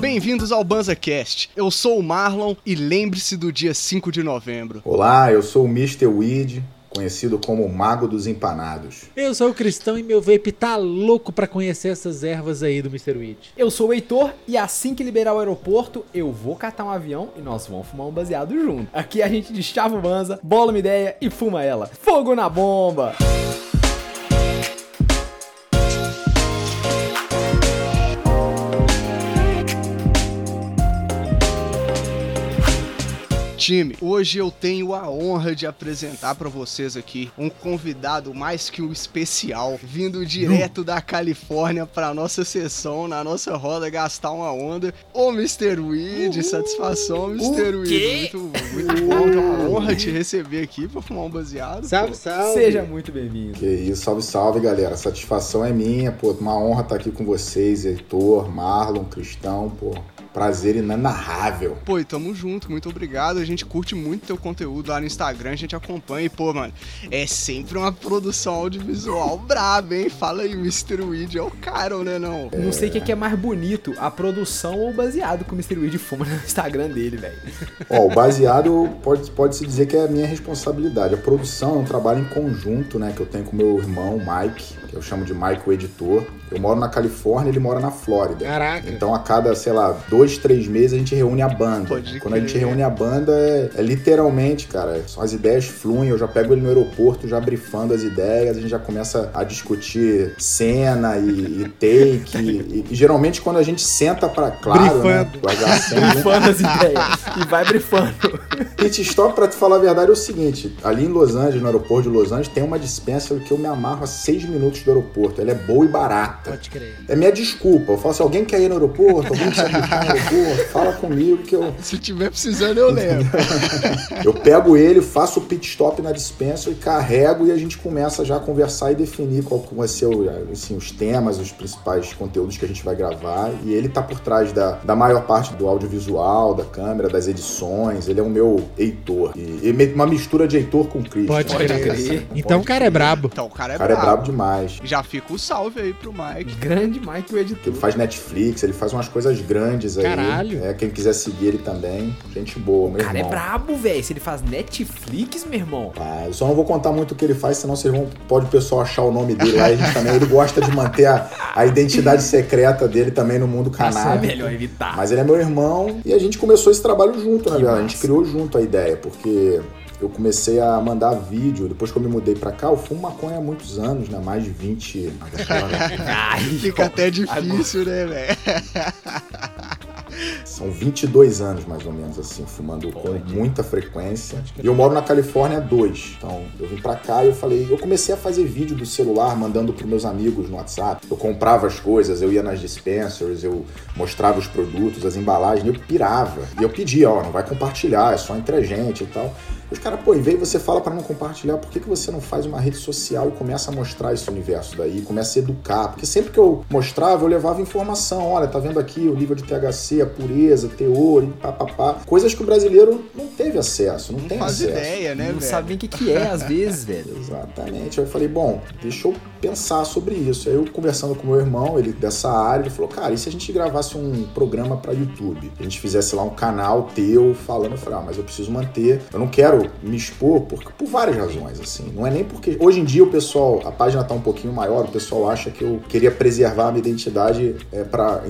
Bem-vindos ao BanzaCast. Eu sou o Marlon e lembre-se do dia 5 de novembro. Olá, eu sou o Mr. Weed, conhecido como o Mago dos Empanados. Eu sou o Cristão e meu vape tá louco pra conhecer essas ervas aí do Mr. Weed. Eu sou o Heitor e assim que liberar o aeroporto, eu vou catar um avião e nós vamos fumar um baseado junto. Aqui a gente deschava o banza, bola uma ideia e fuma ela. Fogo na bomba! Time, hoje eu tenho a honra de apresentar para vocês aqui um convidado mais que um especial, vindo direto da Califórnia para nossa sessão, na nossa roda, gastar uma onda. Ô, Mr. Weed, Uhul. satisfação, Mr. Weed. Muito, muito bom, é uma honra te receber aqui para fumar um baseado. Salve, pô. salve. Seja muito bem-vindo. Que isso, salve, salve, galera. Satisfação é minha, pô, uma honra estar aqui com vocês, Heitor, Marlon, Cristão, pô prazer inenarrável. Pô, e tamo junto, muito obrigado. A gente curte muito teu conteúdo lá no Instagram, a gente acompanha. E, pô, mano, é sempre uma produção audiovisual braba, hein? Fala aí, Mr. Weed é o cara, né, não? É... Não sei o que é mais bonito, a produção ou o baseado que o Mr. Weed fuma no Instagram dele, velho. Ó, o baseado pode, pode se dizer que é a minha responsabilidade. A produção é um trabalho em conjunto, né, que eu tenho com meu irmão, Mike, eu chamo de Mike, o editor. Eu moro na Califórnia, ele mora na Flórida. Caraca. Então a cada, sei lá, dois, três meses a gente reúne a banda. Pode Quando crer. a gente reúne a banda, é, é, literalmente, cara, as ideias fluem, eu já pego ele no aeroporto, já brifando as ideias, a gente já começa a discutir cena e, e take. e, e, geralmente quando a gente senta pra, claro, né, brifando. né? brifando as ideias. E vai brifando. Pit stop, pra te falar a verdade, é o seguinte: ali em Los Angeles, no aeroporto de Los Angeles, tem uma dispensa que eu me amarro a seis minutos do aeroporto. Ela é boa e barata. Pode crer. É minha desculpa. Eu falo assim: alguém quer ir no aeroporto? Alguém quer ir no aeroporto? Fala comigo que eu. Se tiver precisando, eu lembro. eu pego ele, faço o pit stop na dispensa e carrego e a gente começa já a conversar e definir qual vai ser assim, os temas, os principais conteúdos que a gente vai gravar. E ele tá por trás da, da maior parte do audiovisual, da câmera, das edições. Ele é o meu Heitor. E, e uma mistura de Heitor com Cristo. Pode crer. Então o cara é brabo. Então o cara é o cara brabo. é brabo demais. Já fica o salve aí pro Mike. Grande Mike, o editor. Ele faz Netflix, ele faz umas coisas grandes aí. Caralho. É, quem quiser seguir ele também. Gente boa, meu o cara irmão. é brabo, velho. Se ele faz Netflix, meu irmão. Ah, eu só não vou contar muito o que ele faz, senão vocês vão. Pode o pessoal achar o nome dele lá. A gente também. Ele gosta de manter a, a identidade secreta dele também no mundo canal. É melhor evitar. Mas ele é meu irmão e a gente começou esse trabalho junto, né, galera? A gente criou junto a ideia, porque eu comecei a mandar vídeo. Depois que eu me mudei pra cá, eu fumo maconha há muitos anos, né? Mais de 20. Ai, Fica até difícil, né, velho? São 22 anos, mais ou menos, assim, fumando com muita frequência. E eu moro na Califórnia há dois. Então, eu vim pra cá e eu falei... Eu comecei a fazer vídeo do celular, mandando pros meus amigos no WhatsApp. Eu comprava as coisas, eu ia nas dispensaries, eu mostrava os produtos, as embalagens, eu pirava. E eu pedia, ó, não vai compartilhar, é só entre a gente e tal. Os caras, pô, em vez você fala para não compartilhar, por que, que você não faz uma rede social e começa a mostrar esse universo daí, começa a educar? Porque sempre que eu mostrava, eu levava informação. Olha, tá vendo aqui o nível de THC, a pureza, teor, e papapá. Coisas que o brasileiro não teve acesso, não, não tem faz acesso. ideia, né, Não velho? sabe nem o que, que é, às vezes, velho. Exatamente. Aí eu falei, bom, deixa eu pensar sobre isso. Aí eu conversando com meu irmão, ele dessa área, ele falou, cara, e se a gente gravasse um programa para YouTube? A gente fizesse lá um canal teu falando, eu falei, ah, mas eu preciso manter, eu não quero me expor por, por várias razões, assim. Não é nem porque. Hoje em dia o pessoal, a página tá um pouquinho maior, o pessoal acha que eu queria preservar a minha identidade é, para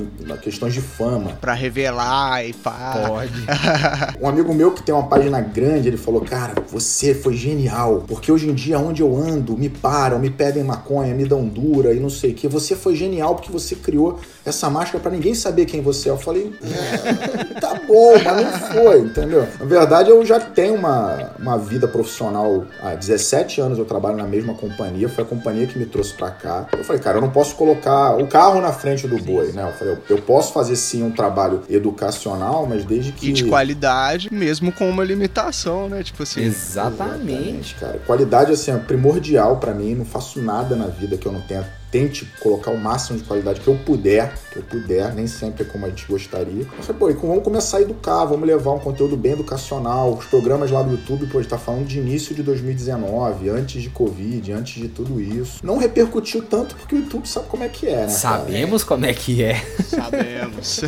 questões de fama. Pra revelar e pá. Pode. um amigo meu que tem uma página grande, ele falou, cara, você foi genial, porque hoje em dia onde eu ando, me param, me pedem maconha, me dão dura e não sei o que. Você foi genial porque você criou essa máscara para ninguém saber quem você é. Eu falei, é, tá bom, mas não foi, entendeu? Na verdade, eu já tenho uma, uma vida profissional há 17 anos, eu trabalho na mesma companhia, foi a companhia que me trouxe para cá. Eu falei, cara, eu não posso colocar o carro na frente do boi, né? Eu falei, eu, eu posso fazer sim um trabalho educacional, mas desde que. E de qualidade, mesmo com uma limitação, né? Tipo assim. Exatamente, cara. Qualidade, assim, é primordial para mim, não faço nada na vida que eu não tenha tente colocar o máximo de qualidade que eu puder, que eu puder, nem sempre é como a gente gostaria. Eu falei, pô, e vamos começar a educar, vamos levar um conteúdo bem educacional. Os programas lá do YouTube, pô, a gente tá falando de início de 2019, antes de Covid, antes de tudo isso. Não repercutiu tanto porque o YouTube sabe como é que é, né? cara? Sabemos como é que é. Sabemos.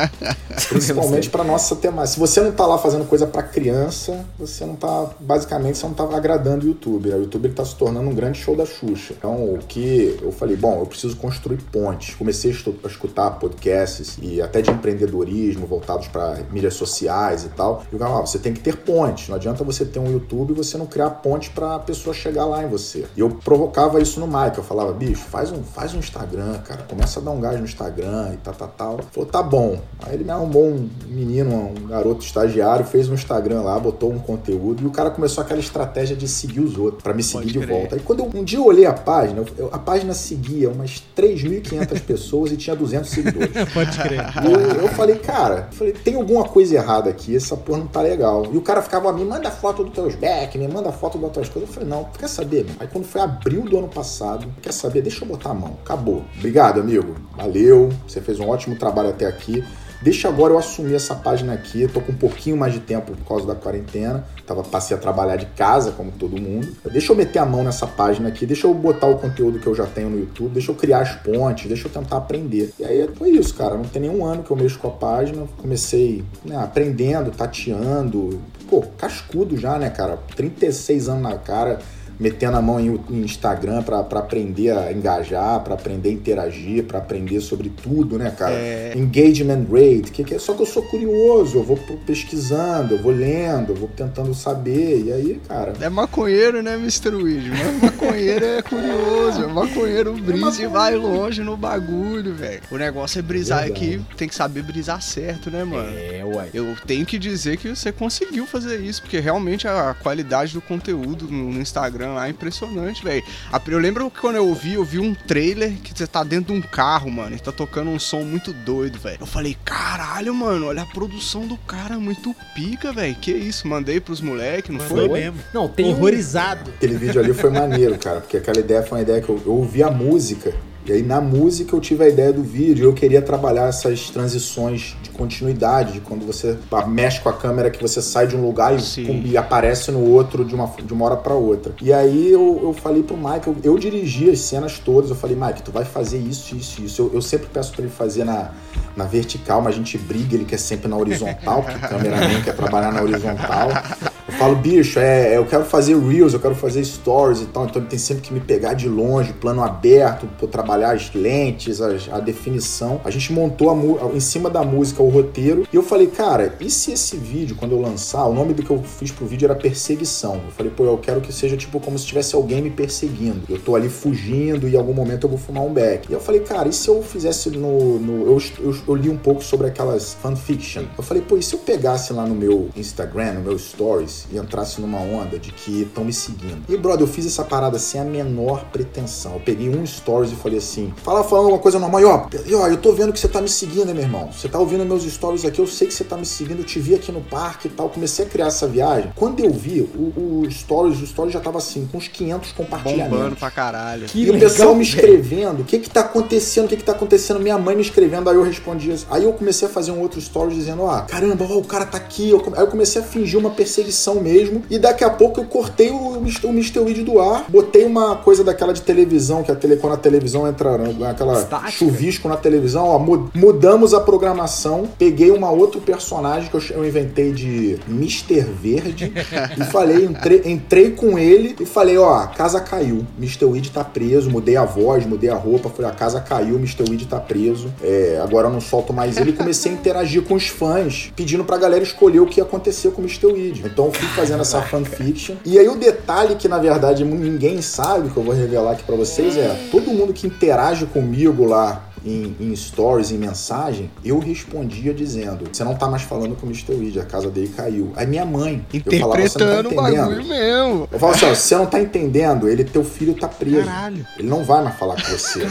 Principalmente para nossa temática. Se você não tá lá fazendo coisa para criança, você não tá, basicamente, você não tá agradando o YouTube. Né? O YouTube ele tá se tornando um grande show da Xuxa. Então, o que eu falei, bom, eu preciso construir pontes. Comecei a escutar podcasts e até de empreendedorismo voltados para mídias sociais e tal. E eu falava, ah, você tem que ter pontes. Não adianta você ter um YouTube e você não criar ponte para a pessoa chegar lá em você. E eu provocava isso no Mike. Eu falava, bicho, faz um, faz um Instagram, cara. Começa a dar um gás no Instagram e tal, tal, tal. Falou, tá bom. Aí ele me arrumou um menino, um garoto estagiário, fez um Instagram lá, botou um conteúdo e o cara começou aquela estratégia de seguir os outros, para me seguir Pode de crer. volta. Aí quando eu, um dia eu olhei a página, eu- a página seguia umas 3.500 pessoas e tinha 200 seguidores. Pode crer. Eu, eu falei, cara, eu falei, tem alguma coisa errada aqui, essa porra não tá legal. E o cara ficava, me manda foto dos teus back, me manda foto das tuas coisas. Eu falei, não, quer saber? Aí quando foi abril do ano passado, quer saber? Deixa eu botar a mão. Acabou. Obrigado, amigo. Valeu. Você fez um ótimo trabalho até aqui. Deixa agora eu assumir essa página aqui. Tô com um pouquinho mais de tempo por causa da quarentena. Tava, passei a trabalhar de casa, como todo mundo. Deixa eu meter a mão nessa página aqui. Deixa eu botar o conteúdo que eu já tenho no YouTube. Deixa eu criar as pontes. Deixa eu tentar aprender. E aí foi isso, cara. Não tem nenhum ano que eu mexo com a página. Comecei né, aprendendo, tateando. Pô, cascudo já, né, cara? 36 anos na cara metendo a mão em, em Instagram pra pra aprender a engajar, pra aprender a interagir, pra aprender sobre tudo, né, cara? É. Engagement rate, que, que é só que eu sou curioso, eu vou pesquisando, eu vou lendo, eu vou tentando saber, e aí, cara. É maconheiro, né, Mr. Weed? Mas maconheiro é curioso. É maconheiro brisa e vai longe no bagulho, velho. O negócio é brisar Verdade. aqui, tem que saber brisar certo, né, mano? É, ué. Eu tenho que dizer que você conseguiu fazer isso, porque realmente a qualidade do conteúdo no no Instagram lá é impressionante, velho. Eu lembro que quando eu vi, eu vi um trailer que você tá dentro de um carro, mano, e tá tocando um som muito doido, velho. Eu falei, caralho, mano, olha a produção do cara, muito pica, velho. Que isso, mandei pros moleques, não Foi foi? mesmo. Não, tem Horrorizado. Aquele vídeo ali foi maneiro, cara, porque aquela ideia foi uma ideia que eu, eu ouvi a música, e aí na música eu tive a ideia do vídeo, eu queria trabalhar essas transições de continuidade, de quando você mexe com a câmera, que você sai de um lugar e, pum, e aparece no outro de uma, de uma hora pra outra. E aí eu, eu falei pro Mike, eu, eu dirigi as cenas todas, eu falei, Mike, tu vai fazer isso, isso, isso. Eu, eu sempre peço pra ele fazer na, na vertical, mas a gente briga, ele quer sempre na horizontal, porque o cameraman quer trabalhar na horizontal. Eu falo, bicho, é, eu quero fazer reels, eu quero fazer stories e tal, então ele tem sempre que me pegar de longe, plano aberto, pra eu trabalhar as lentes, a definição. A gente montou a em cima da música o roteiro e eu falei, cara, e se esse vídeo, quando eu lançar, o nome do que eu fiz pro vídeo era Perseguição. Eu falei, pô, eu quero que seja tipo como se tivesse alguém me perseguindo. Eu tô ali fugindo e em algum momento eu vou fumar um beck. E eu falei, cara, e se eu fizesse no. no- eu, eu, eu li um pouco sobre aquelas fanfiction. Eu falei, pô, e se eu pegasse lá no meu Instagram, no meu Stories, e entrasse numa onda de que estão me seguindo? E, brother, eu fiz essa parada sem a menor pretensão. Eu peguei um Stories e falei assim: fala falando uma coisa normal, e ó, e ó, eu tô vendo que você tá me seguindo, hein, meu irmão. Você tá ouvindo meus stories aqui, eu sei que você tá me seguindo, eu te vi aqui no parque e tal. Comecei a criar essa viagem. Quando eu vi, o, o Stories, o Stories já tava assim, com uns 500 compartilhamentos. Bombando pra caralho. Que E o pessoal me escrevendo, o que que tá acontecendo, o que que tá acontecendo? Minha mãe me escrevendo, aí eu respondia. Aí eu comecei a fazer um outro story dizendo, ó, caramba, ó, o cara tá aqui. Eu Aí eu comecei a fingir uma perseguição mesmo. E daqui a pouco eu cortei o, Mr. o Mr. Weed do ar, botei uma coisa daquela de televisão, que a tele, quando a televisão entra, né, aquela Estática. chuvisco na televisão, ó, mu- mudamos a programação, peguei uma outro personagem que eu, eu inventei de Mr. Verde e falei, entrei, entrei com ele e falei, ó, a casa caiu, Mr. Weed tá preso, mudei a voz, mudei a roupa, falei, a casa caiu, Mr. Weed tá preso, é, agora eu não solto mais ele e comecei a interagir com os fãs, pedindo pra galera escolher o que ia acontecer com o Mr. Weed. Então eu fui fazendo essa fanfiction. E aí o detalhe que na verdade ninguém sabe, que eu vou revelar aqui pra vocês, é todo mundo que interage comigo lá em, em stories, em mensagem, eu respondia dizendo: Você não tá mais falando com o Mr. Weed, a casa dele caiu. Aí minha mãe, eu falava, "Você não tá Interpretando o entendendo?" bagulho mesmo. Eu falo assim: você não tá entendendo, ele, teu filho tá preso. Caralho. Ele não vai mais falar com você.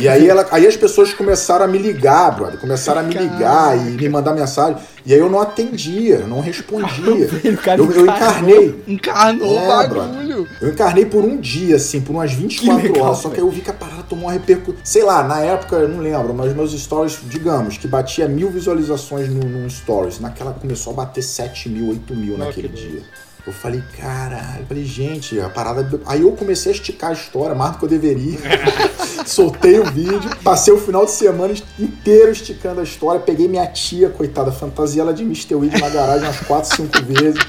E aí, ela, aí as pessoas começaram a me ligar, brother. Começaram a me ligar e me mandar mensagem. E aí eu não atendia, não respondia. Eu, eu encarnei. Encarnou É, o bagulho. Eu encarnei por um dia, assim, por umas 24 Que legal, horas. Só que aí eu vi que a parada tomou uma repercussão. Sei lá, na época, eu não lembro, mas meus stories, digamos, que batia mil visualizações num, num stories. Naquela começou a bater 7 mil, 8 mil Nossa, naquele que dia. Eu falei, caralho, falei, gente, a parada. Aí eu comecei a esticar a história mais do que eu deveria. Soltei o vídeo, passei o final de semana inteiro esticando a história. Peguei minha tia, coitada, fantasia ela de Mr. Na garagem umas 4, 5 vezes.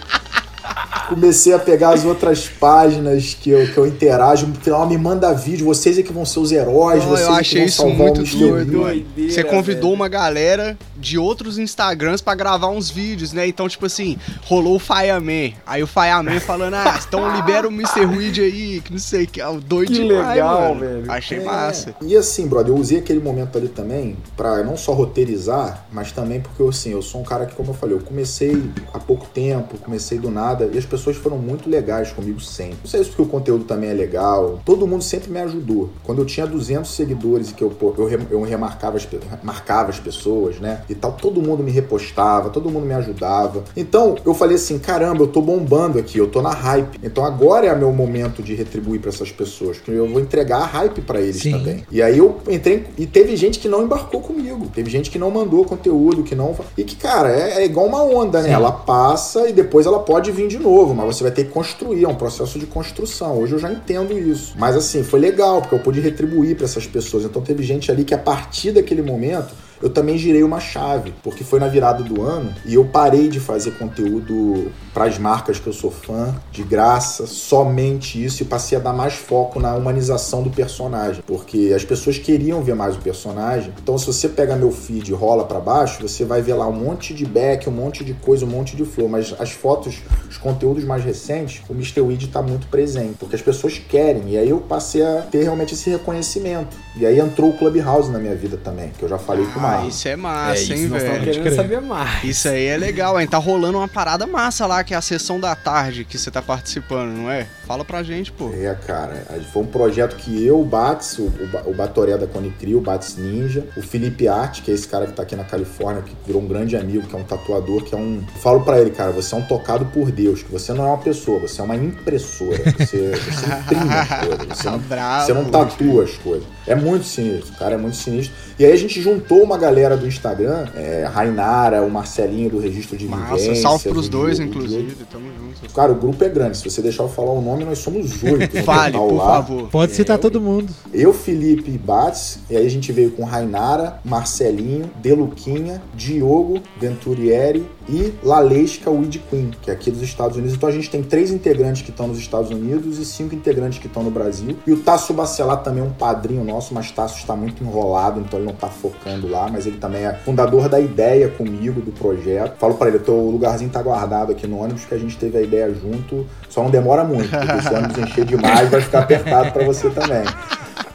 Comecei a pegar as outras páginas que eu, que eu interajo. No final, me manda vídeo. Vocês é que vão ser os heróis. Não, vocês eu é que achei vão isso salvar muito doido. Doideira, Você convidou velho. uma galera de outros Instagrams pra gravar uns vídeos, né? Então, tipo assim, rolou o Fireman. Aí o Fireman falando, ah, então libera o Mr. Weed aí, que não sei o que. é o doido Que demais, legal, mano. velho. Achei É. massa. E assim, brother, eu usei aquele momento ali também pra não só roteirizar, mas também porque assim, eu sou um cara que, como eu falei, eu comecei há pouco tempo, comecei do nada, e as pessoas foram muito legais comigo sempre. Não sei se porque o conteúdo também é legal. Todo mundo sempre me ajudou. Quando eu tinha 200 seguidores e que eu, eu, eu remarcava as, marcava as pessoas, né? E tal, todo mundo me repostava, todo mundo me ajudava. Então, eu falei assim, caramba, eu tô bombando aqui, eu tô na hype. Então agora é meu momento de retribuir pra essas pessoas, que eu vou entregar a hype pra eles Sim. também. E aí eu entrei e teve gente que não embarcou comigo, teve gente que não mandou conteúdo, que não e que cara é, é igual uma onda, né? Sim. Ela passa e depois ela pode vir de novo, mas você vai ter que construir, é um processo de construção. Hoje eu já entendo isso, mas assim foi legal porque eu pude retribuir pra essas pessoas. Então teve gente ali que a partir daquele momento eu também girei uma chave, porque foi na virada do ano e eu parei de fazer conteúdo para as marcas que eu sou fã, de graça, somente isso, e passei a dar mais foco na humanização do personagem, porque as pessoas queriam ver mais o personagem. Então, se você pega meu feed e rola para baixo, você vai ver lá um monte de back, um monte de coisa, um monte de flow, mas as fotos, os conteúdos mais recentes, o Mr. Weed tá muito presente, porque as pessoas querem, e aí eu passei a ter realmente esse reconhecimento. E aí entrou o Clubhouse na minha vida também, que eu já falei com o Ah, Marlon. isso é É massa, isso, hein, nós velho? querendo saber mais. Isso aí é legal, hein? Tá rolando uma parada massa lá, que é a sessão da tarde que você tá participando, não é? Fala pra gente, pô. É, cara, foi um projeto que eu, o Bats, o, o, Ba- o Batoré da Conecri, o Bats Ninja, o Felipe Arte, que é esse cara que tá aqui na Califórnia, que virou um grande amigo, que é um tatuador, que é um. Eu falo pra ele, cara, você é um tocado por Deus, que você não é uma pessoa, você é uma impressora. Você, você imprime as coisas. Você não, Bravo. você não tatua as coisas. É muito sinistro, cara, é muito sinistro. E aí a gente juntou uma galera do Instagram, é, a Rainara, o Marcelinho do Registro de Massa, Vivências, salve pros o dois, Diogo, o Diogo. inclusive. Tamo junto. Cara, o grupo é grande. Se você deixar eu falar o nome, nós somos oito. no Fale, total por lá. favor. Pode citar É, todo mundo. Eu, Felipe Bates, e aí a gente veio com Rainara, Marcelinho, Deluquinha, Diogo, Venturieri e Lalesca Weed Queen, que é aqui dos Estados Unidos. Então a gente tem três integrantes que estão nos Estados Unidos e cinco integrantes que estão no Brasil. E o Tasso Bacelar também é um padrinho nosso, mas Tasso está muito enrolado, então ele não está focando lá, mas ele também é fundador da ideia comigo, do projeto. Falo para ele, o lugarzinho tá guardado aqui no ônibus, que a gente teve a ideia junto, só não demora muito, porque se o ônibus encher demais, vai ficar apertado para você também.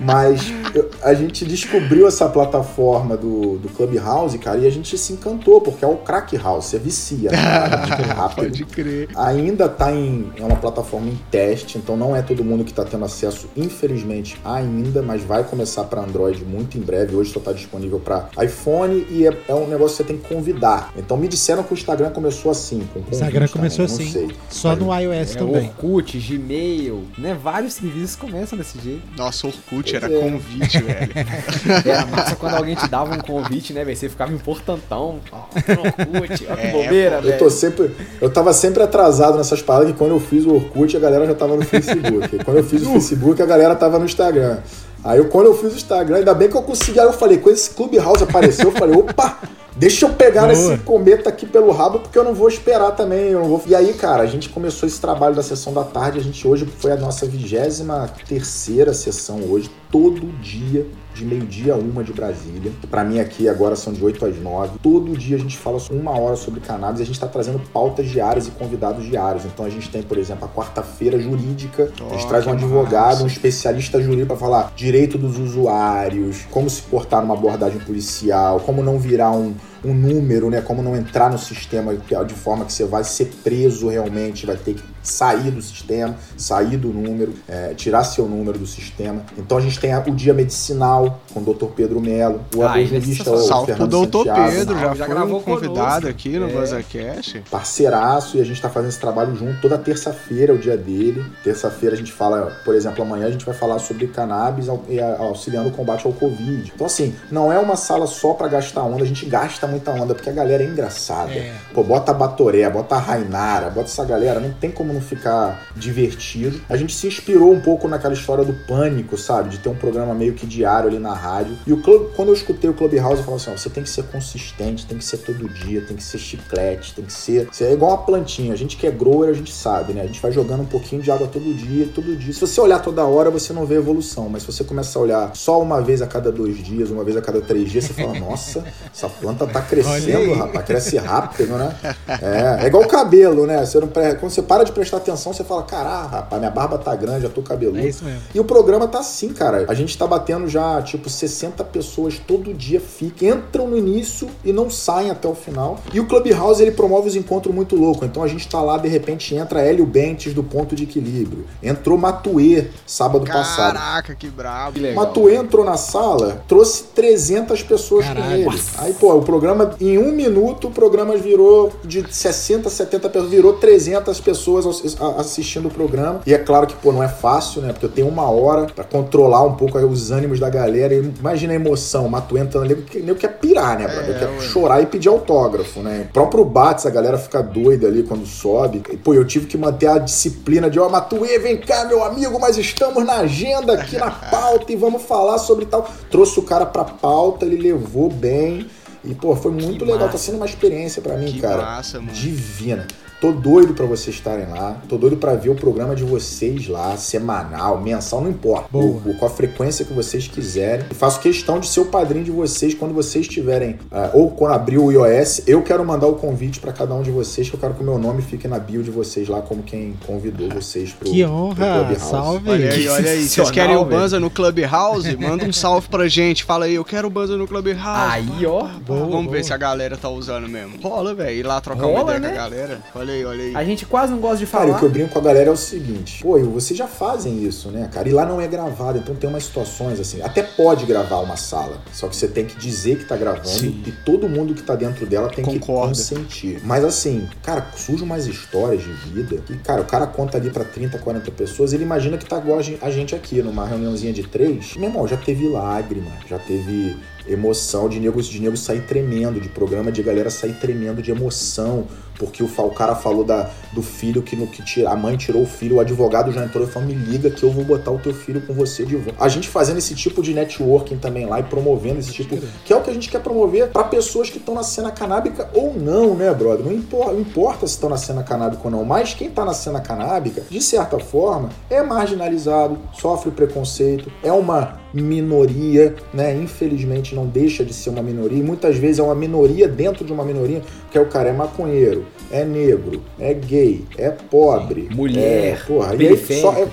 Mas eu- a gente descobriu essa plataforma do, do Clubhouse, cara, e a gente se encantou, porque é o crack house, você vicia, né? Rápido. Pode crer. Ainda tá em é uma plataforma em teste, então não é todo mundo que tá tendo acesso, infelizmente, ainda, mas vai começar para Android muito em breve. Hoje só tá disponível para iPhone e é, é um negócio que você tem que convidar. Então me disseram que o Instagram começou assim, com O convite Instagram começou também, assim. Não sei. Só no iOS É, também. Orkut, Gmail, né? Vários serviços começam desse jeito. Nossa, Orkut Era é. convite, velho. Era massa quando alguém te dava um convite, né, velho? Você ficava importantão. Ó, no Orkut, ó que É, bobeira, Eu velho. tô sempre. Eu tava sempre atrasado nessas paradas que quando eu fiz o Orkut, a galera já tava no Facebook. Quando eu fiz o Facebook, a galera tava no Instagram. Aí eu, quando eu fiz o Instagram, ainda bem que eu consegui. Aí eu falei, quando esse Clubhouse apareceu, eu falei, opa! Deixa eu pegar Boa. esse cometa aqui pelo rabo, porque eu não vou esperar também. Eu não vou... E aí, cara, a gente começou esse trabalho da sessão da tarde. A gente hoje foi a nossa vigésima terceira sessão hoje, todo dia, de meio-dia a uma de Brasília. Pra mim aqui agora são de 8 às 9. Todo dia a gente fala uma hora sobre cannabis e a gente tá trazendo pautas diárias e convidados diários. Então a gente tem, por exemplo, a quarta-feira jurídica. a gente traz um advogado, massa. um especialista jurídico pra falar direito dos usuários, como se portar numa abordagem policial, como não virar um, um número, né? Como não entrar no sistema de forma que você vai ser preso realmente, vai ter que sair do sistema, sair do número, é, tirar seu número do sistema. Então a gente tem o dia medicinal com o Dr. Pedro Melo, o ah, evangelista, o Salve Fernando Dr. Pedro, já, já foi um convidado conosco. aqui no é, BuzzCast. Parceiraço, e a gente tá fazendo esse trabalho junto. Toda terça-feira é o dia dele. Terça-feira a gente fala, por exemplo, amanhã a gente vai falar sobre cannabis e auxiliando o combate ao Covid. Então, assim, não é uma sala só para gastar onda, a gente gasta muita onda, porque a galera é engraçada. É. Pô, bota a Batoré, bota a Rainara, bota essa galera, não tem como não ficar divertido. A gente se inspirou um pouco naquela história do pânico, sabe? De ter um programa meio que diário ali na rádio. E o quando eu escutei o Clubhouse, eu falei assim: ó, você tem que ser consistente, tem que ser todo dia, tem que ser chiclete, tem que ser. Você é igual uma plantinha. A gente que é grower, a gente sabe, né? A gente vai jogando um pouquinho de água todo dia, todo dia. Se você olhar toda hora, você não vê evolução. Mas se você começar a olhar só uma vez a cada dois dias, uma vez a cada três dias, você fala: nossa, essa planta tá crescendo, rapaz, cresce rápido, né? É, é igual o cabelo, né? Você não, quando você para de prestar atenção, você fala: caraca, rapaz, minha barba tá grande, já tô cabeludo. É isso mesmo. E o programa tá assim, cara. A gente tá batendo já, tipo, 60 pessoas todo dia, fica, entram no início e não saem até o final. E o Clubhouse, ele promove os encontros muito loucos. Então a gente tá lá, de repente, entra Hélio Bentes do Ponto de Equilíbrio. Entrou Matuê sábado Caraca, passado. Caraca, que brabo. Que Matuê entrou na sala, trouxe 300 pessoas Caraca. com ele. Aí, pô, o programa, em um minuto, o programa virou de 60, 70 pessoas, virou 300 pessoas assistindo o programa. E é claro que, pô, não é fácil, né? Porque eu tenho uma hora para controlar um pouco os ânimos da galera. E imagina a emoção, o Matuê entrando ali, nem quer pirar, né, brother? É, quer chorar e pedir autógrafo, né? O próprio Bates, a galera fica doida ali quando sobe. E, pô, eu tive que manter a disciplina de, ó, oh, Matuê, vem cá, meu amigo, mas estamos na agenda aqui na pauta e vamos falar sobre tal. Trouxe o cara pra pauta, ele levou bem. E, pô, foi muito que legal. Tá massa. Tá sendo uma experiência para mim, que cara. Massa, mano. Divina. Tô doido para vocês estarem lá. Tô doido para ver o programa de vocês lá, semanal, mensal, não importa. O, o, com a frequência que vocês quiserem. E faço questão de ser o padrinho de vocês quando vocês tiverem, uh, ou quando abrir o iOS, eu quero mandar o convite para cada um de vocês, que eu quero que o meu nome fique na bio de vocês lá, como quem convidou vocês pro, que honra, pro Salve! Olha aí, olha aí. Vocês querem o Banza no Clubhouse? Manda um salve pra gente. Fala aí, eu quero o Banza no Clubhouse. Aí, ó. Boa, Vamos boa. ver se a galera tá usando mesmo. Rola, velho. Ir lá trocar Rola, uma ideia né? com a galera. Olha aí, olha aí. A gente quase não gosta de falar. Cara, o que eu brinco com a galera é o seguinte: pô, vocês já fazem isso, né, cara? E lá não é gravado, então tem umas situações assim. Até pode gravar uma sala, só que você tem que dizer que tá gravando Sim. e todo mundo que tá dentro dela tem Concorda. que consentir. Mas assim, cara, surgem umas histórias de vida e, cara, o cara conta ali pra 30, 40 pessoas, ele imagina que tá igual a gente aqui, numa reuniãozinha de três. Meu irmão, já teve lágrima, já teve emoção de nego, de nego sair tremendo, de programa de galera sair tremendo de emoção, porque o, o cara falou da, do filho que no que tira, a mãe tirou o filho, o advogado já entrou e falou: me liga que eu vou botar o teu filho com você de volta. A gente fazendo esse tipo de networking também lá e promovendo esse tipo, que é o que a gente quer promover para pessoas que estão na cena canábica ou não, né, brother? Não importa, não importa se estão na cena canábica ou não, mas quem tá na cena canábica, de certa forma, é marginalizado, sofre preconceito, é uma minoria, né? Infelizmente não deixa de ser uma minoria, e muitas vezes é uma minoria dentro de uma minoria, que é o cara é maconheiro, é negro, é gay, é pobre, mulher, é, porra, e aí só é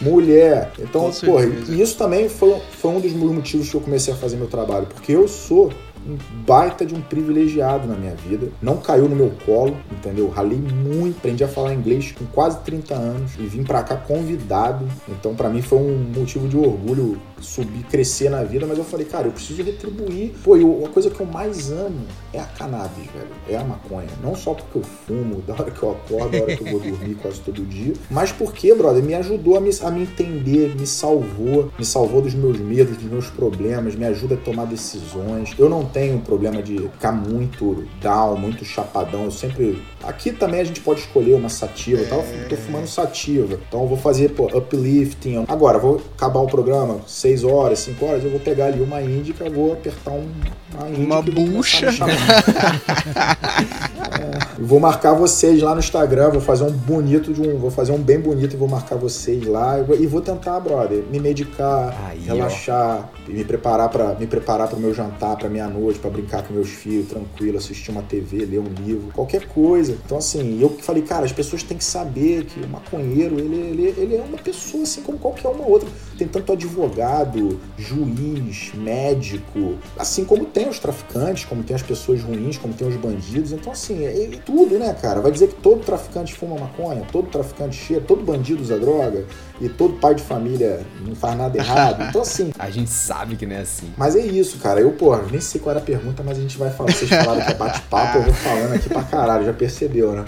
mulher. Então, porra, e isso também foi, foi um dos motivos que eu comecei a fazer meu trabalho, porque eu sou um baita de um privilegiado na minha vida. Não caiu no meu colo, entendeu? Ralei muito, aprendi a falar inglês com quase 30 anos e vim para cá convidado. Então, para mim foi um motivo de orgulho subir, crescer na vida, mas eu falei, cara, eu preciso retribuir. Pô, a coisa que eu mais amo é a cannabis, velho. É a maconha. Não só porque eu fumo, da hora que eu acordo, da hora que eu vou dormir quase todo dia, mas porque, brother, me ajudou a me, a me entender, me salvou, me salvou dos meus medos, dos meus problemas, me ajuda a tomar decisões. Eu não tenho problema de ficar muito down, muito chapadão. Eu sempre. Aqui também a gente pode escolher uma sativa. É... Eu tô fumando sativa. Então eu vou fazer, pô, uplifting. Agora, vou acabar o programa, 6 horas, 5 horas, eu vou pegar ali uma índica, vou apertar um, uma índica. Uma bucha. é, vou marcar vocês lá no Instagram, vou fazer um bonito de um. Vou fazer um bem bonito e vou marcar vocês lá. E vou, e vou tentar, brother, me medicar, Aí, relaxar, ó. me preparar para me preparar para o meu jantar, para minha noite noite pra brincar com meus filhos, tranquilo, assistir uma TV, ler um livro, qualquer coisa. Então, assim, eu falei, cara, as pessoas têm que saber que o maconheiro, ele, ele, ele é uma pessoa assim como qualquer uma outra. Tem tanto advogado, juiz, médico, assim como tem os traficantes, como tem as pessoas ruins, como tem os bandidos. Então, assim, é, é tudo, né, cara? Vai dizer que todo traficante fuma maconha, todo traficante cheira, todo bandido usa droga e todo pai de família não faz nada errado. Então, assim. A gente sabe que não é assim. Mas é isso, cara. Eu, pô, nem sei qual era a pergunta, mas a gente vai falar. Vocês falaram que é bate-papo, eu vou falando aqui pra caralho, já percebeu, né?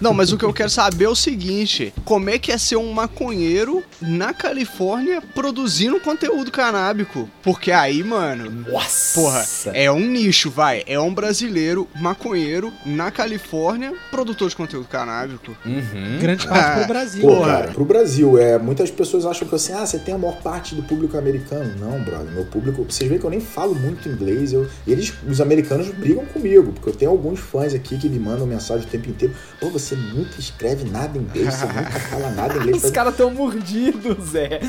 Não, mas o que eu quero saber é o seguinte: como é que é ser um maconheiro na Califórnia produzindo conteúdo canábico? Porque aí, mano. Nossa! Porra, é um nicho, vai. É um brasileiro maconheiro na Califórnia, produtor de conteúdo canábico. Uhum. Grande parte pro Brasil. Pô, Porra. cara, pro Brasil, é, muitas pessoas acham que assim, ah, você tem a maior parte do público americano. Não, brother, meu público, vocês veem que eu nem falo muito inglês, eu, eles, os americanos brigam comigo, porque eu tenho alguns fãs aqui que me mandam mensagem o tempo inteiro, pô, você nunca escreve nada em inglês, você nunca fala nada em inglês. Os caras tão mordidos, Zé.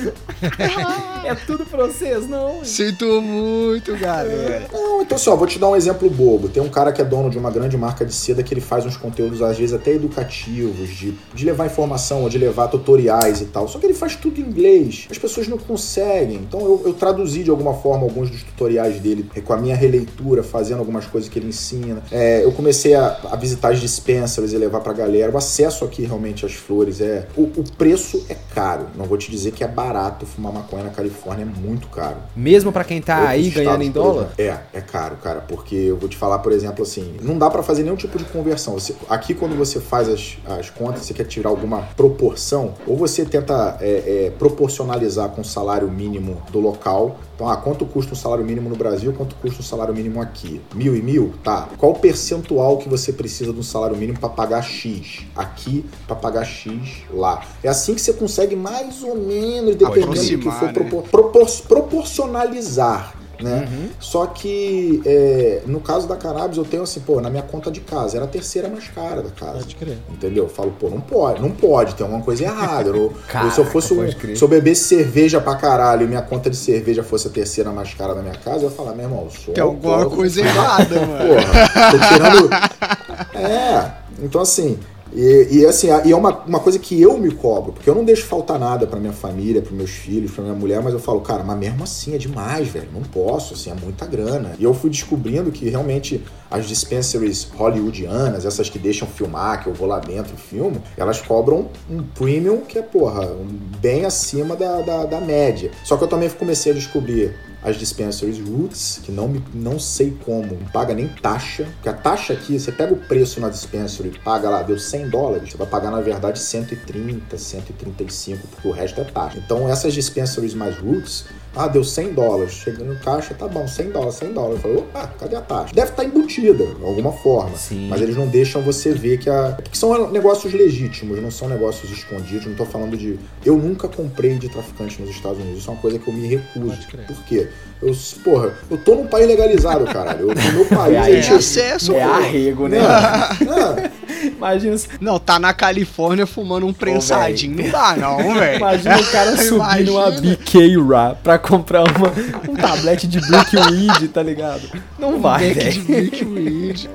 é tudo pra vocês, não. Sinto muito, galera. Não, então assim, ó, vou te dar um exemplo bobo. Tem um cara que é dono de uma grande marca de seda que ele faz uns conteúdos, às vezes, até educativos, de, de levar informação ou de levar tutoriais e tal. Só que ele faz tudo em inglês. As pessoas não conseguem. Então eu, eu traduzi de alguma forma alguns dos tutoriais dele eh, com a minha releitura, fazendo algumas coisas que ele ensina. É, eu comecei a, a visitar as dispensaries e levar pra galera. O acesso aqui realmente às flores é. O, o preço é caro. Não vou te dizer que é barato fumar maconha na Califórnia, é muito caro. Mesmo pra quem tá Outros aí ganhando em dólar? exemplo. É, é caro, cara, porque eu vou te falar, por exemplo, assim, não dá pra fazer nenhum tipo de conversão. Você- aqui, quando você faz as, as contas, você quer tirar alguma proporção, ou você tenta é, é, proporcionalizar com o salário mínimo do local. Então, ah, quanto custa um salário mínimo no Brasil, quanto custa um salário mínimo aqui? Mil e mil? Tá. Qual o percentual que você precisa de um salário mínimo pra pagar X? Aqui, pra pagar X lá. É assim que você consegue mais ou menos, dependendo do que for, né? propor- propor- proporcionalizar. Né? Uhum. Só que é, no caso da cannabis eu tenho assim, pô, na minha conta de casa era a terceira mais cara da casa. Pode crer. Entendeu? Eu falo, pô, não pode, não pode, tem alguma coisa errada. Ou, ou se eu Caraca, fosse um, se eu bebesse cerveja pra caralho e minha conta de cerveja fosse a terceira mais cara da minha casa, eu ia falar, meu irmão, eu sou Tem alguma coisa errada, mano. Porra, tô tirando. É, então assim. E, e, assim, e é uma, uma coisa que eu me cobro, porque eu não deixo faltar nada pra minha família, pros meus filhos, pra minha mulher, mas eu falo, cara, mas mesmo assim é demais, velho, não posso, assim, é muita grana. E eu fui descobrindo que realmente as dispensaries hollywoodianas, essas que deixam filmar, que eu vou lá dentro e filmo, elas cobram um premium que é, porra, um- bem acima da, da, da média. Só que eu também comecei a descobrir as dispensaries roots, que não, me, não sei como, não paga nem taxa, porque a taxa aqui, você pega o preço na dispensary e paga lá, deu 100 dólares, você vai pagar na verdade 130, 135, porque o resto é taxa. Então essas dispensaries mais roots, ah, deu 100 dólares, chegando no caixa, tá bom, 100 dólares, 100 dólares. Eu falei, opa, cadê a taxa? Deve estar embutida, de alguma forma. Sim. Mas eles não deixam você ver que a. Porque são negócios legítimos, não são negócios escondidos. Não tô falando de. Eu nunca comprei de traficante nos Estados Unidos. Isso é uma coisa que eu me recuso. Por quê? Eu, porra, eu tô num país legalizado, caralho. Eu, no meu país, É, gente. acesso, É arrego, né? Não, Imagina, Não, tá na Califórnia fumando um prensadinho. Não dá, não, velho. imagina o cara subindo uma. BK Ra pra comprar uma, um tablete de Brickweed, tá ligado? Não vai, Back de velho.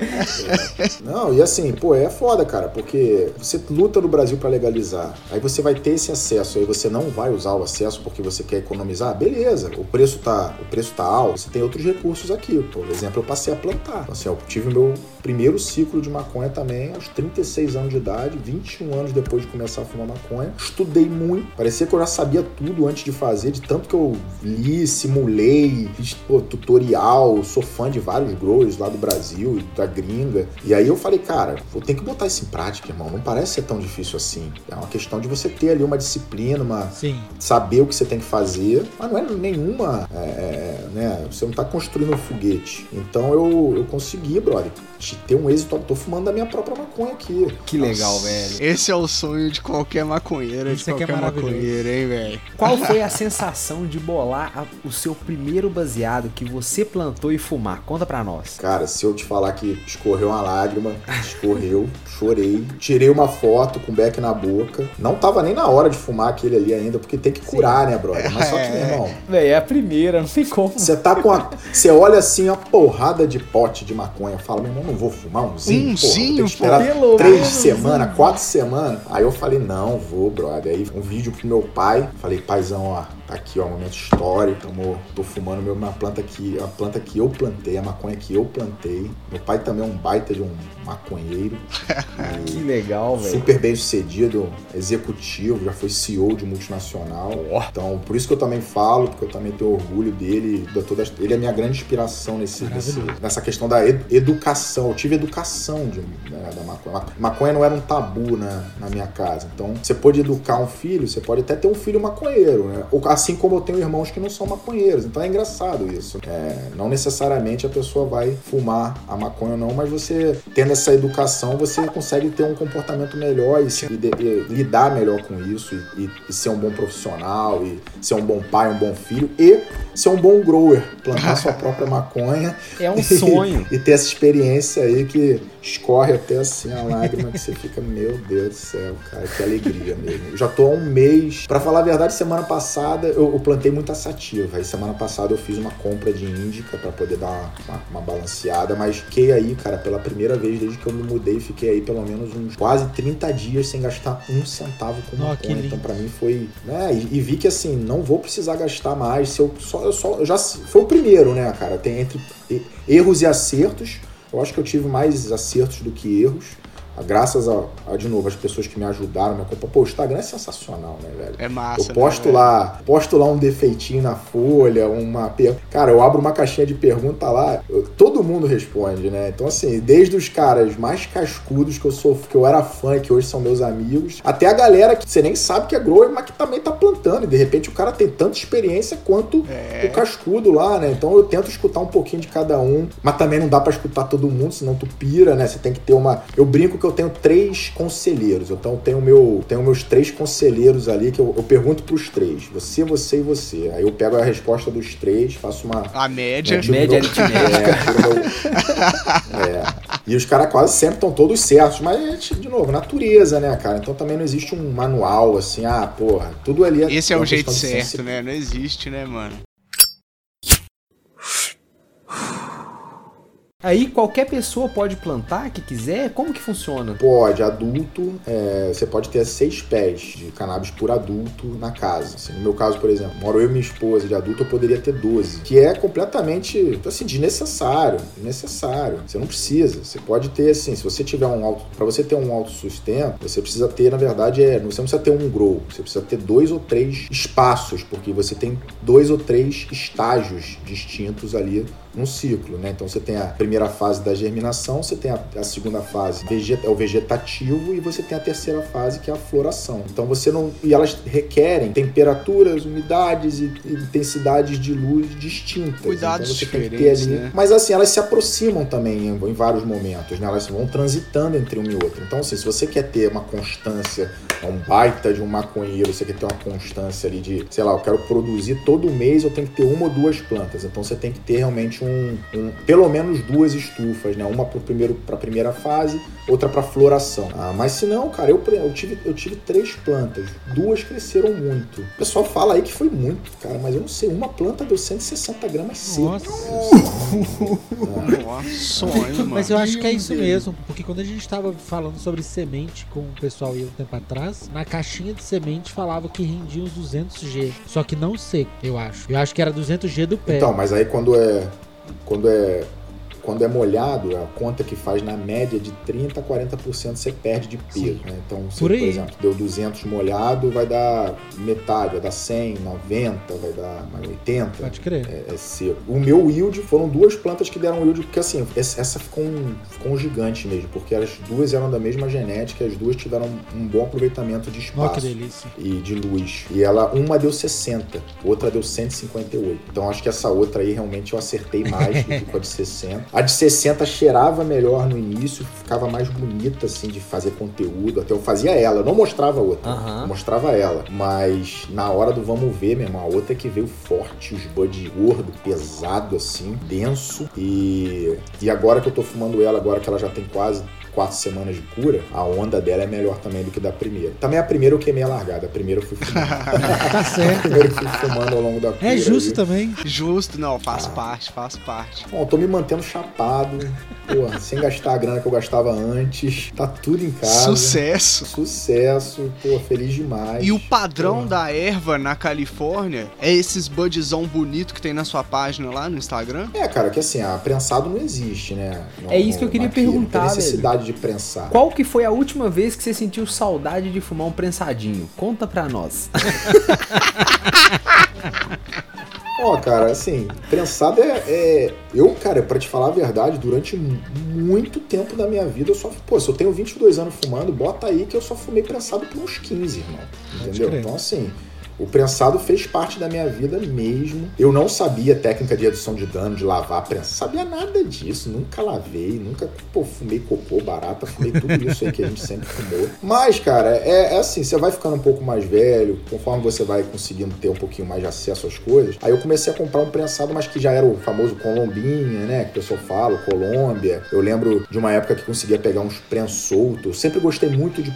Não, e assim, pô, é foda, cara, porque você luta no Brasil pra legalizar. Aí você vai ter esse acesso, aí você não vai usar o acesso porque você quer economizar, beleza. O preço tá, o preço alto, você tem outros recursos aqui. Por exemplo, eu passei a plantar. Assim, eu tive meu primeiro ciclo de maconha também aos 36 anos de idade, 21 anos depois de começar a fumar maconha. Estudei muito, parecia que eu já sabia tudo antes de fazer, de tanto que eu li, simulei, fiz pô, tutorial, sou fã de vários growers lá do Brasil e da gringa. E aí eu falei, cara, vou ter que botar isso em prática, irmão. Não parece ser tão difícil assim. É uma questão de você ter ali uma disciplina, uma, Sim. saber o que você tem que fazer, mas não é nenhuma, é, é, né? Você não tá construindo um foguete. Então eu, eu consegui, brother, de ter um êxito. Tô fumando da minha própria maconha aqui. Que legal, velho. Esse é o sonho de qualquer maconheira, de Isso aqui é qualquer maravilhoso. maconheiro, hein, velho? Qual foi a sensação de bolar a- o seu primeiro baseado que você plantou e fumar? Conta pra nós. Cara, se eu te falar que escorreu uma lágrima, escorreu, chorei, tirei uma foto com o beck na boca. Não tava nem na hora de fumar aquele ali ainda, porque tem que curar, né, brother? Mas só que, meu irmão, Véi, é a primeira, não tem como. você tá com a. Você olha assim, a porrada de pote de maconha. Fala, meu irmão, não vou fumar umzinho. porra, Umzinho, que esperar pelo três semanas, quatro semanas. Aí eu falei, não, vou, brother. Aí um vídeo pro meu pai. Falei, paizão, ó, tá aqui, ó, momento histórico. Tamo, tô fumando meu, uma planta que. A planta que eu plantei, a maconha que eu plantei. Meu pai também é um baita de um maconheiro. Que legal, velho. Super bem sucedido, executivo, já foi CEO de multinacional. Então, por isso que eu também falo, porque eu também tenho orgulho dele. de toda, ele é minha grande inspiração nesse, nesse- nessa questão da ed- educação. Eu tive educação de, né, da maconha. Ma- Maconha não era um tabu na, na minha casa. Então, você pode educar um filho, você pode até ter um filho maconheiro, né? Ou- Assim como eu tenho irmãos que não são maconheiros. Então é engraçado isso. É, não necessariamente a pessoa vai fumar a maconha ou não, mas você tendo essa educação, você consegue ter um comportamento melhor e, se- e e lidar melhor com isso e, e- ser um bom profissional e ser um bom pai, um bom filho e ser um bom grower, plantar sua própria maconha É um sonho. e ter essa experiência aí que escorre até assim a lágrima que você fica, meu Deus do céu, cara, que alegria mesmo. Eu já tô há um mês. Pra falar a verdade, semana passada eu, eu plantei muita sativa. Aí semana passada eu fiz uma compra de índica pra poder dar uma, uma- uma balanceada, mas fiquei aí, cara, pela primeira vez desde que eu me mudei, fiquei aí pelo menos uns quase 30 dias sem gastar um centavo com maconha. que lindo. Então pra mim foi, né, e, e vi que assim, não vou precisar gastar mais, se eu só eu só eu já foi o primeiro, né, cara? Tem entre e- erros e acertos. Eu acho que eu tive mais acertos do que erros. Graças a, a, de novo, as pessoas que me ajudaram, me acompanham. Pô, o Instagram é sensacional, né, velho? É massa. Eu posto né, lá, posto lá um defeitinho na folha, uma per... Cara, eu abro uma caixinha de pergunta lá, eu- todo mundo responde, né? Então, assim, desde os caras mais cascudos que eu sou, que eu era fã, que hoje são meus amigos, até a galera que você nem sabe que é grower, mas que também tá plantando. E de repente o cara tem tanta experiência quanto É. o cascudo lá, né? Então eu tento escutar um pouquinho de cada um, mas também não dá pra escutar todo mundo, senão tu pira, né? Você tem que ter uma. Eu brinco que eu tenho três conselheiros. Então eu tenho meu, tenho meus três conselheiros ali que eu, eu pergunto pros três, você, você e você. Aí eu pego a resposta dos três, faço uma A média. é, tiro Média meu- aritmética. É, meu- É. E os caras quase sempre estão todos certos, mas, de novo, natureza, né, cara? Então também não existe um manual assim, ah, porra, tudo ali é. Esse é o jeito certo, né? Não existe, né, mano? Aí qualquer pessoa pode plantar que quiser? Como que funciona? Pode, adulto, é, você pode ter seis pés de cannabis por adulto na casa. Assim, no meu caso, por exemplo, moro eu e minha esposa de adulto, eu poderia ter 12. Que é completamente, assim, desnecessário. Desnecessário. Você não precisa. Você pode ter, assim, se você tiver um alto... Para você ter um alto sustento, você precisa ter, na verdade, é, você não precisa ter um grow. Você precisa ter dois ou três espaços, porque você tem dois ou três estágios distintos ali num ciclo, né? Então você tem a primeira fase da germinação, você tem a, a segunda fase é o vegetativo e você tem a terceira fase que é a floração. Então você não e elas requerem temperaturas, umidades e, e intensidades de luz distintas. Cuidados então diferentes, né? Mas assim elas se aproximam também em, em vários momentos, né? Elas vão transitando entre um e outro. Então assim, se você quer ter uma constância, é um baita de um maconheiro, você quer ter uma constância ali de, sei lá, eu quero produzir todo mês, eu tenho que ter uma ou duas plantas. Então você tem que ter realmente um, um pelo menos duas estufas, né? Uma para primeiro para primeira fase, outra para floração. Ah, mas se não, cara, eu, eu tive eu tive três plantas, duas cresceram muito. O pessoal fala aí que foi muito, cara, mas eu não sei, uma planta deu 160 gramas seco. Nossa. Nossa, sonho, mano. Mas eu acho que é isso mesmo, porque quando a gente tava falando sobre semente com o pessoal aí um tempo atrás, na caixinha de semente falava que rendia uns 200G, só que não seco, eu acho. Eu acho que era 200G do pé. Então, mas aí quando é quando é quando é molhado, a conta que faz na média de 30 a 40% você perde de peso, né? Então, se, Por por, exemplo, deu 200 molhado, vai dar metade, vai dar 100, 90, vai dar mais 80. Pode crer. É, é seco. O meu yield foram duas plantas que deram yield, porque assim, essa ficou um, ficou um gigante mesmo, porque as duas eram da mesma genética, as duas tiveram um bom aproveitamento de espaço delícia. e de luz. E ela, uma deu 60, outra deu 158. Então acho que essa outra aí realmente eu acertei mais do que com a de 60. A de 60 cheirava melhor no início, ficava mais bonita, assim, de fazer conteúdo. Até eu fazia ela, eu não mostrava a outra. Eu mostrava ela. Mas na hora do vamos ver, meu irmão, a outra é que veio forte, os bud gordo, pesado, assim, denso. E, e agora que eu tô fumando ela, agora que ela já tem quase quatro semanas de cura, a onda dela é melhor também do que da primeira. Também a primeira eu queimei a largada, a primeira eu fui fumando. Tá a certo. primeira eu fui fumando ao longo da cura. É justo aí. também. Justo, não, faz Ah. parte, faz parte. Bom, eu tô me mantendo chapado, porra, sem gastar a grana que eu gastava antes. Tá tudo em casa. Sucesso. Sucesso, pô, feliz demais. E o padrão Porra. da erva na Califórnia é esses budzão bonito que tem na sua página lá no Instagram? É, cara, que assim, a prensado não existe, né? Não- É isso que eu queria Não perguntar, tem necessidade de prensar. Qual que foi a última vez que você sentiu saudade de fumar um prensadinho? Conta pra nós. Ó, cara, assim, prensado é, é- Eu, cara, pra te falar a verdade, durante mu- muito tempo da minha vida, eu só. Pô, se eu tenho 22 anos fumando, bota aí que eu só fumei prensado por uns 15, irmão. Entendeu? Então, assim. O prensado fez parte da minha vida mesmo. Eu não sabia técnica de redução de dano, de lavar prensa. Sabia nada disso. Nunca lavei, nunca pô, fumei cocô, barata, fumei tudo isso aí que a gente sempre fumou. Mas, cara, é, é assim, você vai ficando um pouco mais velho, conforme você vai conseguindo ter um pouquinho mais de acesso às coisas. Aí eu comecei a comprar um prensado, mas que já era o famoso colombinha, né? Que o pessoal fala, Colômbia. Eu lembro de uma época que conseguia pegar uns prensoutos. Eu sempre gostei muito de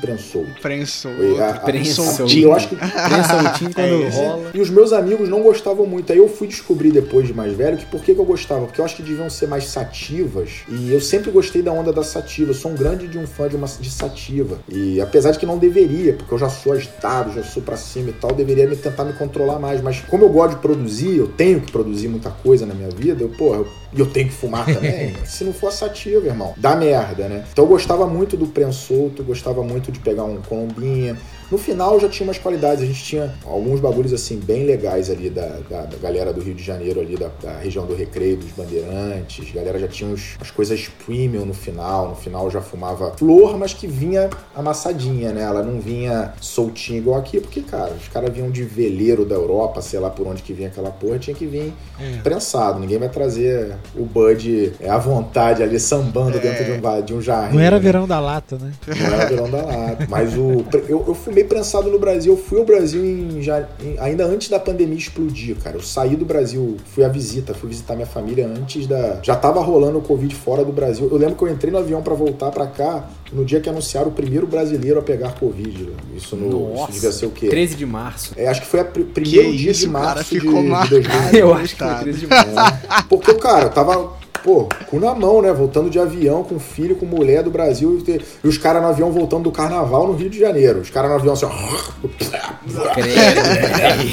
a- Prensouto. E eu acho que Prensadinho quando É, rola. e os meus amigos não gostavam muito. Aí eu fui descobrir depois de mais velho que por que, que eu gostava? Porque eu acho que deviam ser mais sativas. E eu sempre gostei da onda da sativa. Eu sou um grande de um fã de uma de sativa. E apesar de que não deveria, porque eu já sou agitado, já sou pra cima e tal, deveria me tentar me controlar mais. Mas como eu gosto de produzir, eu tenho que produzir muita coisa na minha vida, eu, porra, eu- e eu tenho que fumar também. Se não for sativa, irmão, dá merda, né? Então eu gostava muito do prensolto, gostava muito de pegar um colombinha. No final já tinha umas qualidades, a gente tinha alguns bagulhos assim bem legais ali da, da, da galera do Rio de Janeiro, ali da, da região do Recreio, dos Bandeirantes. A galera já tinha uns, as coisas premium no final. No final já fumava flor, mas que vinha amassadinha, né? Ela não vinha soltinha igual aqui, porque, cara, os caras vinham de veleiro da Europa, sei lá por onde que vinha aquela porra, tinha que vir É. prensado. Ninguém vai trazer o Bud é, à vontade ali, sambando dentro de um, de um jarrinho. Não era né? verão da lata, né? Não era verão da lata. Mas o, eu, eu fumei prensado no Brasil. Eu fui ao Brasil em, já, em- ainda antes da pandemia explodir, cara. Eu saí do Brasil, fui à visita, fui visitar minha família antes da. Já tava rolando o Covid fora do Brasil. Eu lembro que eu entrei no avião pra voltar pra cá no dia que anunciaram o primeiro brasileiro a pegar Covid. Isso, no, isso devia ser o quê? 13 de março. É, acho que foi o primeiro Que dia isso, de cara, março de, ficou de marcado. 2020. Eu acho que foi 13 de março. É, porque, cara, eu tava, pô, cu na mão, né? Voltando de avião com filho, com mulher do Brasil. E, os caras no avião voltando do carnaval no Rio de Janeiro. Os caras no avião assim, ó.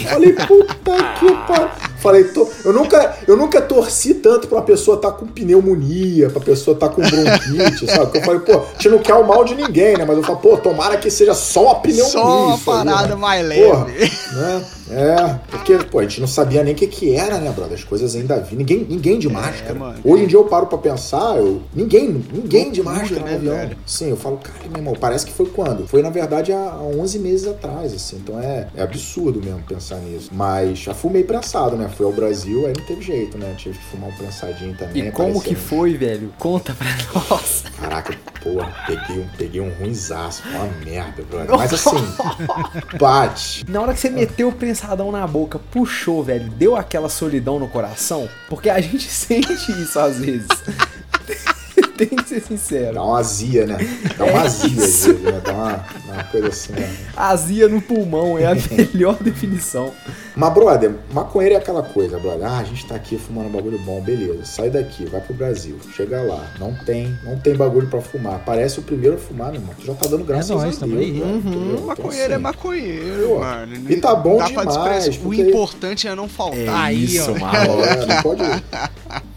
Falei, puta que pariu. Falei, tô- eu, nunca, eu nunca torci tanto pra pessoa tá com pneumonia, pra pessoa tá com bronquite, sabe? Porque eu falei, pô, a gente não quer o mal de ninguém, né? Mas eu falo, pô, tomara que seja só uma pneumonia. Só uma isso aí, parada né? mais Porra, leve. né? É, porque, pô, a gente não sabia nem o que que era, né, brother? As coisas ainda vi. Ninguém, ninguém de máscara. mano. Hoje em dia eu paro pra pensar, eu, ninguém, ninguém de máscara né, no avião. velho? Sim, eu falo, cara, meu irmão, parece que foi quando? Foi, na verdade, há há 11 meses atrás, assim. Então é, é absurdo mesmo pensar nisso. Mas já fumei prensado, né? Fui ao Brasil, aí não teve jeito, né? Tive que fumar um prensadinho também. E como que foi, velho? Conta pra nós. Caraca, porra, peguei um, peguei um ruinzaço, uma merda, brother. Mas assim, bate. Na hora que você meteu o prensadão na boca, puxou, velho, deu aquela solidão no coração? Porque a gente sente isso às vezes. Tem que ser sincero. Dá uma azia, né? Dá uma É azia, isso. né? Dá uma, uma coisa assim, né? Azia no pulmão é a melhor definição. Mas, brother, maconheiro é aquela coisa, brother. Ah, a gente tá aqui fumando um bagulho bom, beleza. Sai daqui, vai pro Brasil. Chega lá, não tem, não tem bagulho pra fumar. Parece o primeiro a fumar, meu irmão. Tu já tá dando graças É nóis, a Deus. aí. né? Uhum, Entendeu? Então, maconheiro assim, é maconheiro, pô, mano. e tá bom Dá pra demais, desprezar. O porque- importante é não faltar. Aí, isso, ó. maluco. É, não pode.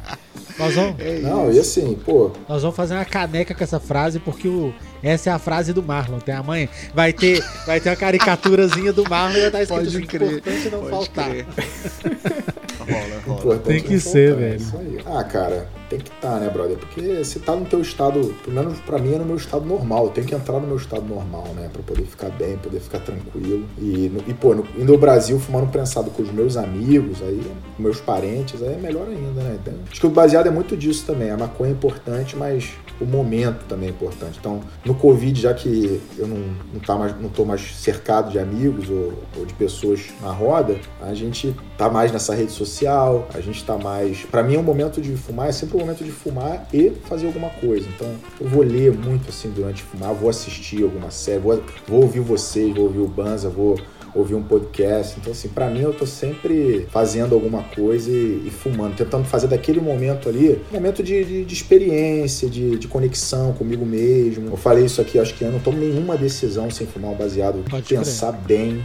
Nós vamos, É Não, e assim, pô, nós vamos fazer uma caneca com essa frase, porque o, essa é a frase do Marlon. Tem a mãe, vai ter, vai ter uma caricaturazinha do Marlon e vai estar escrito Pode assim, crer. importante não Pode faltar. crer. rola, rola. importante Tem que ser, faltar, é velho. isso aí. Ah, cara, tem que estar, tá, né, brother? Porque você tá no teu estado, pelo menos pra mim é no meu estado normal. Eu tenho que entrar no meu estado normal, né? Pra poder ficar bem, poder ficar tranquilo. E, e pô, no, indo ao Brasil fumando prensado com os meus amigos, aí, meus parentes, aí é melhor ainda, né? Então, acho que o baseado é muito disso também. A maconha é importante, mas o momento também é importante. Então, no Covid, já que eu não, não, tá mais, não tô mais cercado de amigos ou, ou de pessoas na roda, a gente tá mais nessa rede social, a gente tá mais. Para mim, é um momento de fumar, é sempre um momento de fumar e fazer alguma coisa. Então, eu vou ler muito assim durante fumar, vou assistir alguma série, vou, vou ouvir vocês, vou ouvir o Banza, vou ouvir um podcast. Então, assim, para mim eu tô sempre fazendo alguma coisa e, e, fumando, tentando fazer daquele momento ali um momento de, de, de experiência, de, de, conexão comigo mesmo. Eu falei isso aqui, acho que eu não tomo nenhuma decisão sem fumar um baseado, Pode pensar crer. bem.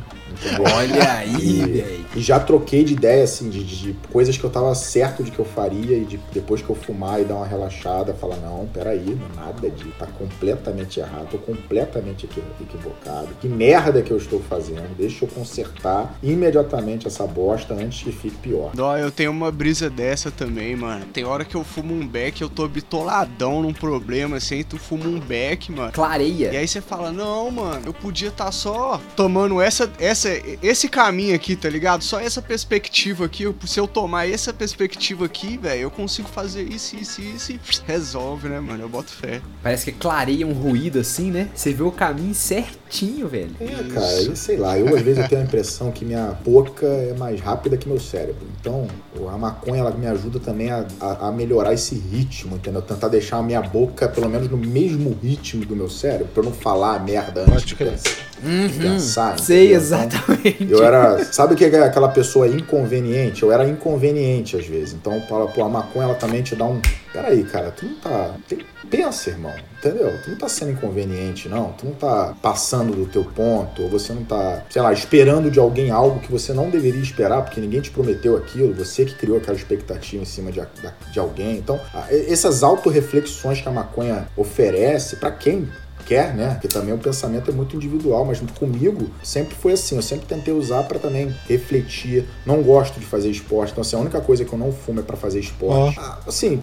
Olha aí, velho. E já troquei de ideia, assim, de, de, coisas que eu tava certo de que eu faria e de, depois que eu fumar e dar uma relaxada, falar, não, peraí, nada de. tá completamente errado, tô completamente equivocado. Que merda que eu estou fazendo, deixa eu consertar imediatamente essa bosta antes que fique pior. Não, eu tenho uma brisa dessa também, mano. Tem hora que eu fumo um beck, eu tô bitoladão num problema, assim, tu fuma um beck, mano. Clareia. E aí você fala, não, mano, eu podia estar tá só tomando essa, essa, esse caminho aqui, tá ligado? Só essa perspectiva aqui, se eu tomar essa perspectiva aqui, velho, eu consigo fazer isso, isso, isso e resolve, né, mano? Eu boto fé. Parece que clareia um ruído assim, né? Você vê o caminho certinho, velho. É, cara, eu sei lá, eu às vezes eu tenho a impressão que minha boca é mais rápida que meu cérebro. Então, a maconha ela me ajuda também a, a, a melhorar esse ritmo, entendeu? Tentar deixar a minha boca pelo menos no mesmo ritmo do meu cérebro, pra eu não falar merda antes de pensar. Uhum, pensar sei então, exatamente. eu era. Sabe o que é aquela pessoa inconveniente? Eu era inconveniente às vezes. Então, fala, pô, a maconha ela também te dá um. Peraí, cara, tu não tá. Pensa, irmão. Entendeu? Tu não tá sendo inconveniente, não. Tu não tá passando do teu ponto, ou você não tá, sei lá, esperando de alguém algo que você não deveria esperar, porque ninguém te prometeu aquilo, você que criou aquela expectativa em cima de, de alguém. Então, essas autorreflexões que a maconha oferece, para quem quer, né? Porque também o pensamento é muito individual, mas comigo sempre foi assim. Eu sempre tentei usar para também refletir. Não gosto de fazer esporte, então assim, a única coisa que eu não fumo é para fazer esporte. Ah, assim,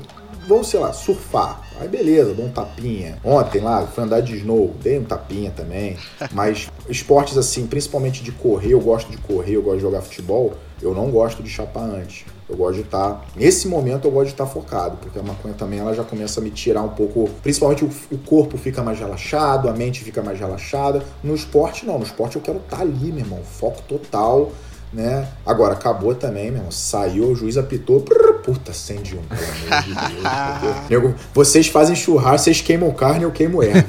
vamos, sei lá, surfar. Aí beleza, dou um tapinha. Ontem lá, fui andar de snow, dei um tapinha também. Mas esportes assim, principalmente de correr, eu gosto de correr, eu gosto de jogar futebol, eu não gosto de chapar antes. Eu gosto de estar, tá, nesse momento eu gosto de estar tá focado, porque a maconha também ela já começa a me tirar um pouco, principalmente o, o corpo fica mais relaxado, a mente fica mais relaxada. No esporte não, no esporte eu quero estar tá ali, meu irmão, foco total né? Agora, acabou também, meu irmão. Saiu, o juiz apitou. Prrr, puta, acende um, pelo amor de Deus. vocês fazem churrasco, vocês queimam carne, eu queimo erva,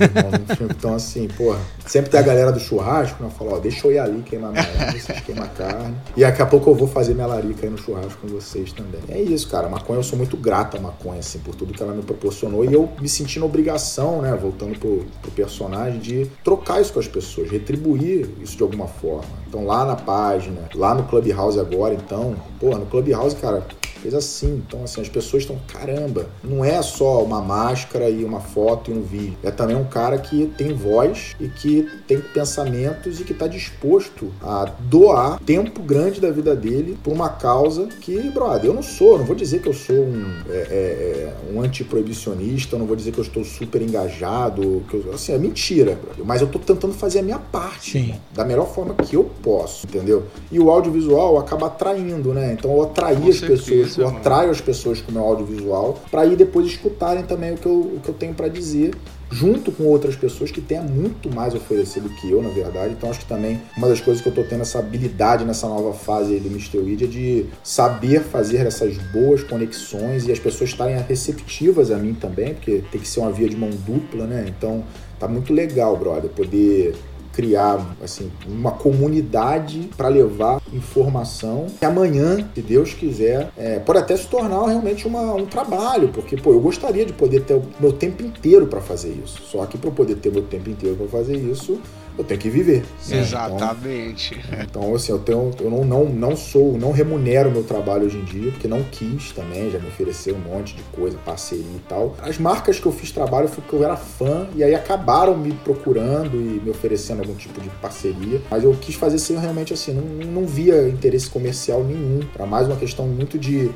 Então, assim, porra. Sempre tem a galera do churrasco, né? Fala, ó, deixa eu ir ali queimar minha erva, vocês queimam a carne. E daqui a pouco eu vou fazer minha larica aí no churrasco com vocês também. É isso, cara. Maconha, eu sou muito grato à maconha, assim, por tudo que ela me proporcionou. E eu me senti na obrigação, né? Voltando pro, pro personagem, de trocar isso com as pessoas, retribuir isso de alguma forma. Então, lá na página, lá lá no Clubhouse agora, então, pô, no Clubhouse, cara, fez assim. Então, assim, as pessoas estão, caramba, não é só uma máscara e uma foto e um vídeo. É também um cara que tem voz e que tem pensamentos e que está disposto a doar tempo grande da vida dele por uma causa que, brother, eu não sou, não vou dizer que eu sou um, é, é, é um antiproibicionista, não vou dizer que eu estou super engajado, que eu, assim, é mentira, brother. Mas eu estou tentando fazer a minha parte, Sim. da melhor forma que eu posso, entendeu? E o audiovisual acaba atraindo, né? Então eu atraí as pessoas eu atraio as pessoas com o meu audiovisual para ir depois escutarem também o que eu, o que eu tenho para dizer junto com outras pessoas que têm muito mais a oferecer do que eu, na verdade. Então acho que também uma das coisas que eu estou tendo essa habilidade nessa nova fase aí do Mr. Weed é de saber fazer essas boas conexões e as pessoas estarem receptivas a mim também, porque tem que ser uma via de mão dupla, né? Então tá muito legal, brother, poder criar assim uma comunidade para levar informação que amanhã, se Deus quiser, é, pode até se tornar realmente uma, um trabalho, porque pô, eu gostaria de poder ter o meu tempo inteiro para fazer isso. Só que para poder ter meu tempo inteiro para fazer isso, eu tenho que viver. Né? Exatamente. Então, então, assim, eu tenho. Eu não, não, não sou, não remunero meu trabalho hoje em dia, porque não quis também, já me ofereceram um monte de coisa, parceria e tal. As marcas que eu fiz trabalho foi porque eu era fã, e aí acabaram me procurando e me oferecendo algum tipo de parceria. Mas eu quis fazer assim, realmente assim, não, não via interesse comercial nenhum. Para mais uma questão muito de.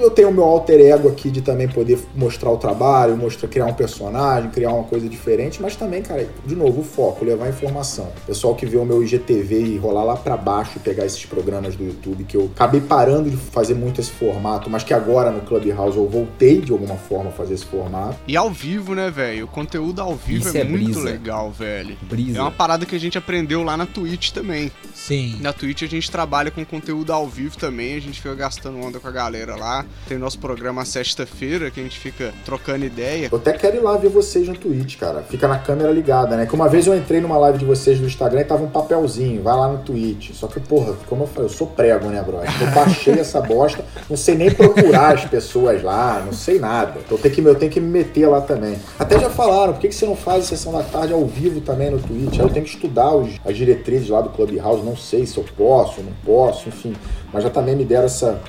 Eu tenho o meu alter ego aqui de também poder mostrar o trabalho, mostrar, criar um personagem, criar uma coisa diferente, mas também, cara, de novo, o foco, levar informação. Pessoal que vê o meu IGTV e rolar lá para baixo e pegar esses programas do YouTube, que eu acabei parando de fazer muito esse formato, mas que agora no Clubhouse eu voltei de alguma forma a fazer esse formato. E ao vivo, né, velho? O conteúdo ao vivo é, é, muito legal, velho. Brisa. É uma parada que a gente aprendeu lá na Twitch também. Sim. Na Twitch a gente trabalha com conteúdo ao vivo também, a gente fica gastando onda com a galera lá. Tem nosso programa sexta-feira que a gente fica trocando ideia. Eu até quero ir lá ver vocês no Twitch, cara. Fica na câmera ligada, né? Que uma vez eu entrei numa live de vocês no Instagram e tava um papelzinho, vai lá no Twitch. Só que, porra, como eu falei, eu sou prego, né, bro? Eu baixei essa bosta, não sei nem procurar as pessoas lá, não sei nada. Então eu tenho que, eu tenho que me meter lá também. Até já falaram, por que, que você não faz a sessão da tarde ao vivo também no Twitch? Aí eu tenho que estudar os, as diretrizes lá do Clubhouse, não sei se eu posso, não posso, enfim. Mas já também me deram essa,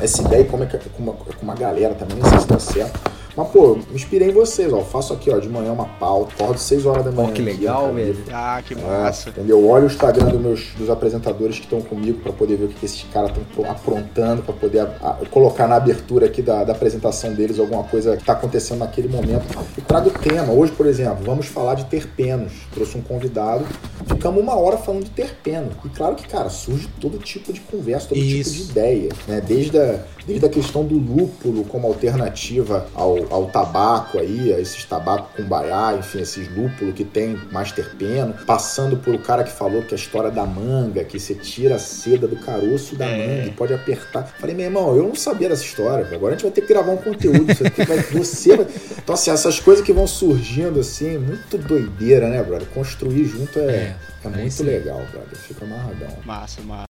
essa ideia, como é que com uma, com uma galera também, não sei se tá certo mas, pô, me inspirei em vocês, ó. Faço aqui, ó, de manhã uma pauta, acordo 6 horas da manhã. Oh, que legal, velho. Ah, que massa. É, entendeu? Olho o Instagram dos meus dos apresentadores que estão comigo para poder ver o que, que esses caras estão aprontando, para poder a, a, colocar na abertura aqui da, da apresentação deles alguma coisa que está acontecendo naquele momento. E trago tema. Hoje, por exemplo, vamos falar de terpenos. Trouxe um convidado, ficamos uma hora falando de terpeno. E claro que, cara, surge todo tipo de conversa, todo Isso. tipo de ideia, né? Desde a, desde a questão do lúpulo como alternativa ao, ao tabaco aí, a esses tabacos com baiá, enfim, esses lúpulos que tem mais terpeno, passando por o cara que falou que a história da manga, que você tira a seda do caroço da é. manga e pode apertar. Falei, meu irmão, eu não sabia dessa história, agora a gente vai ter que gravar um conteúdo, você, vai, você vai... Então, assim, essas coisas que vão surgindo, assim, muito doideira, né, brother? Construir junto é, é, é muito legal, brother. Fica amarradão. Massa, massa.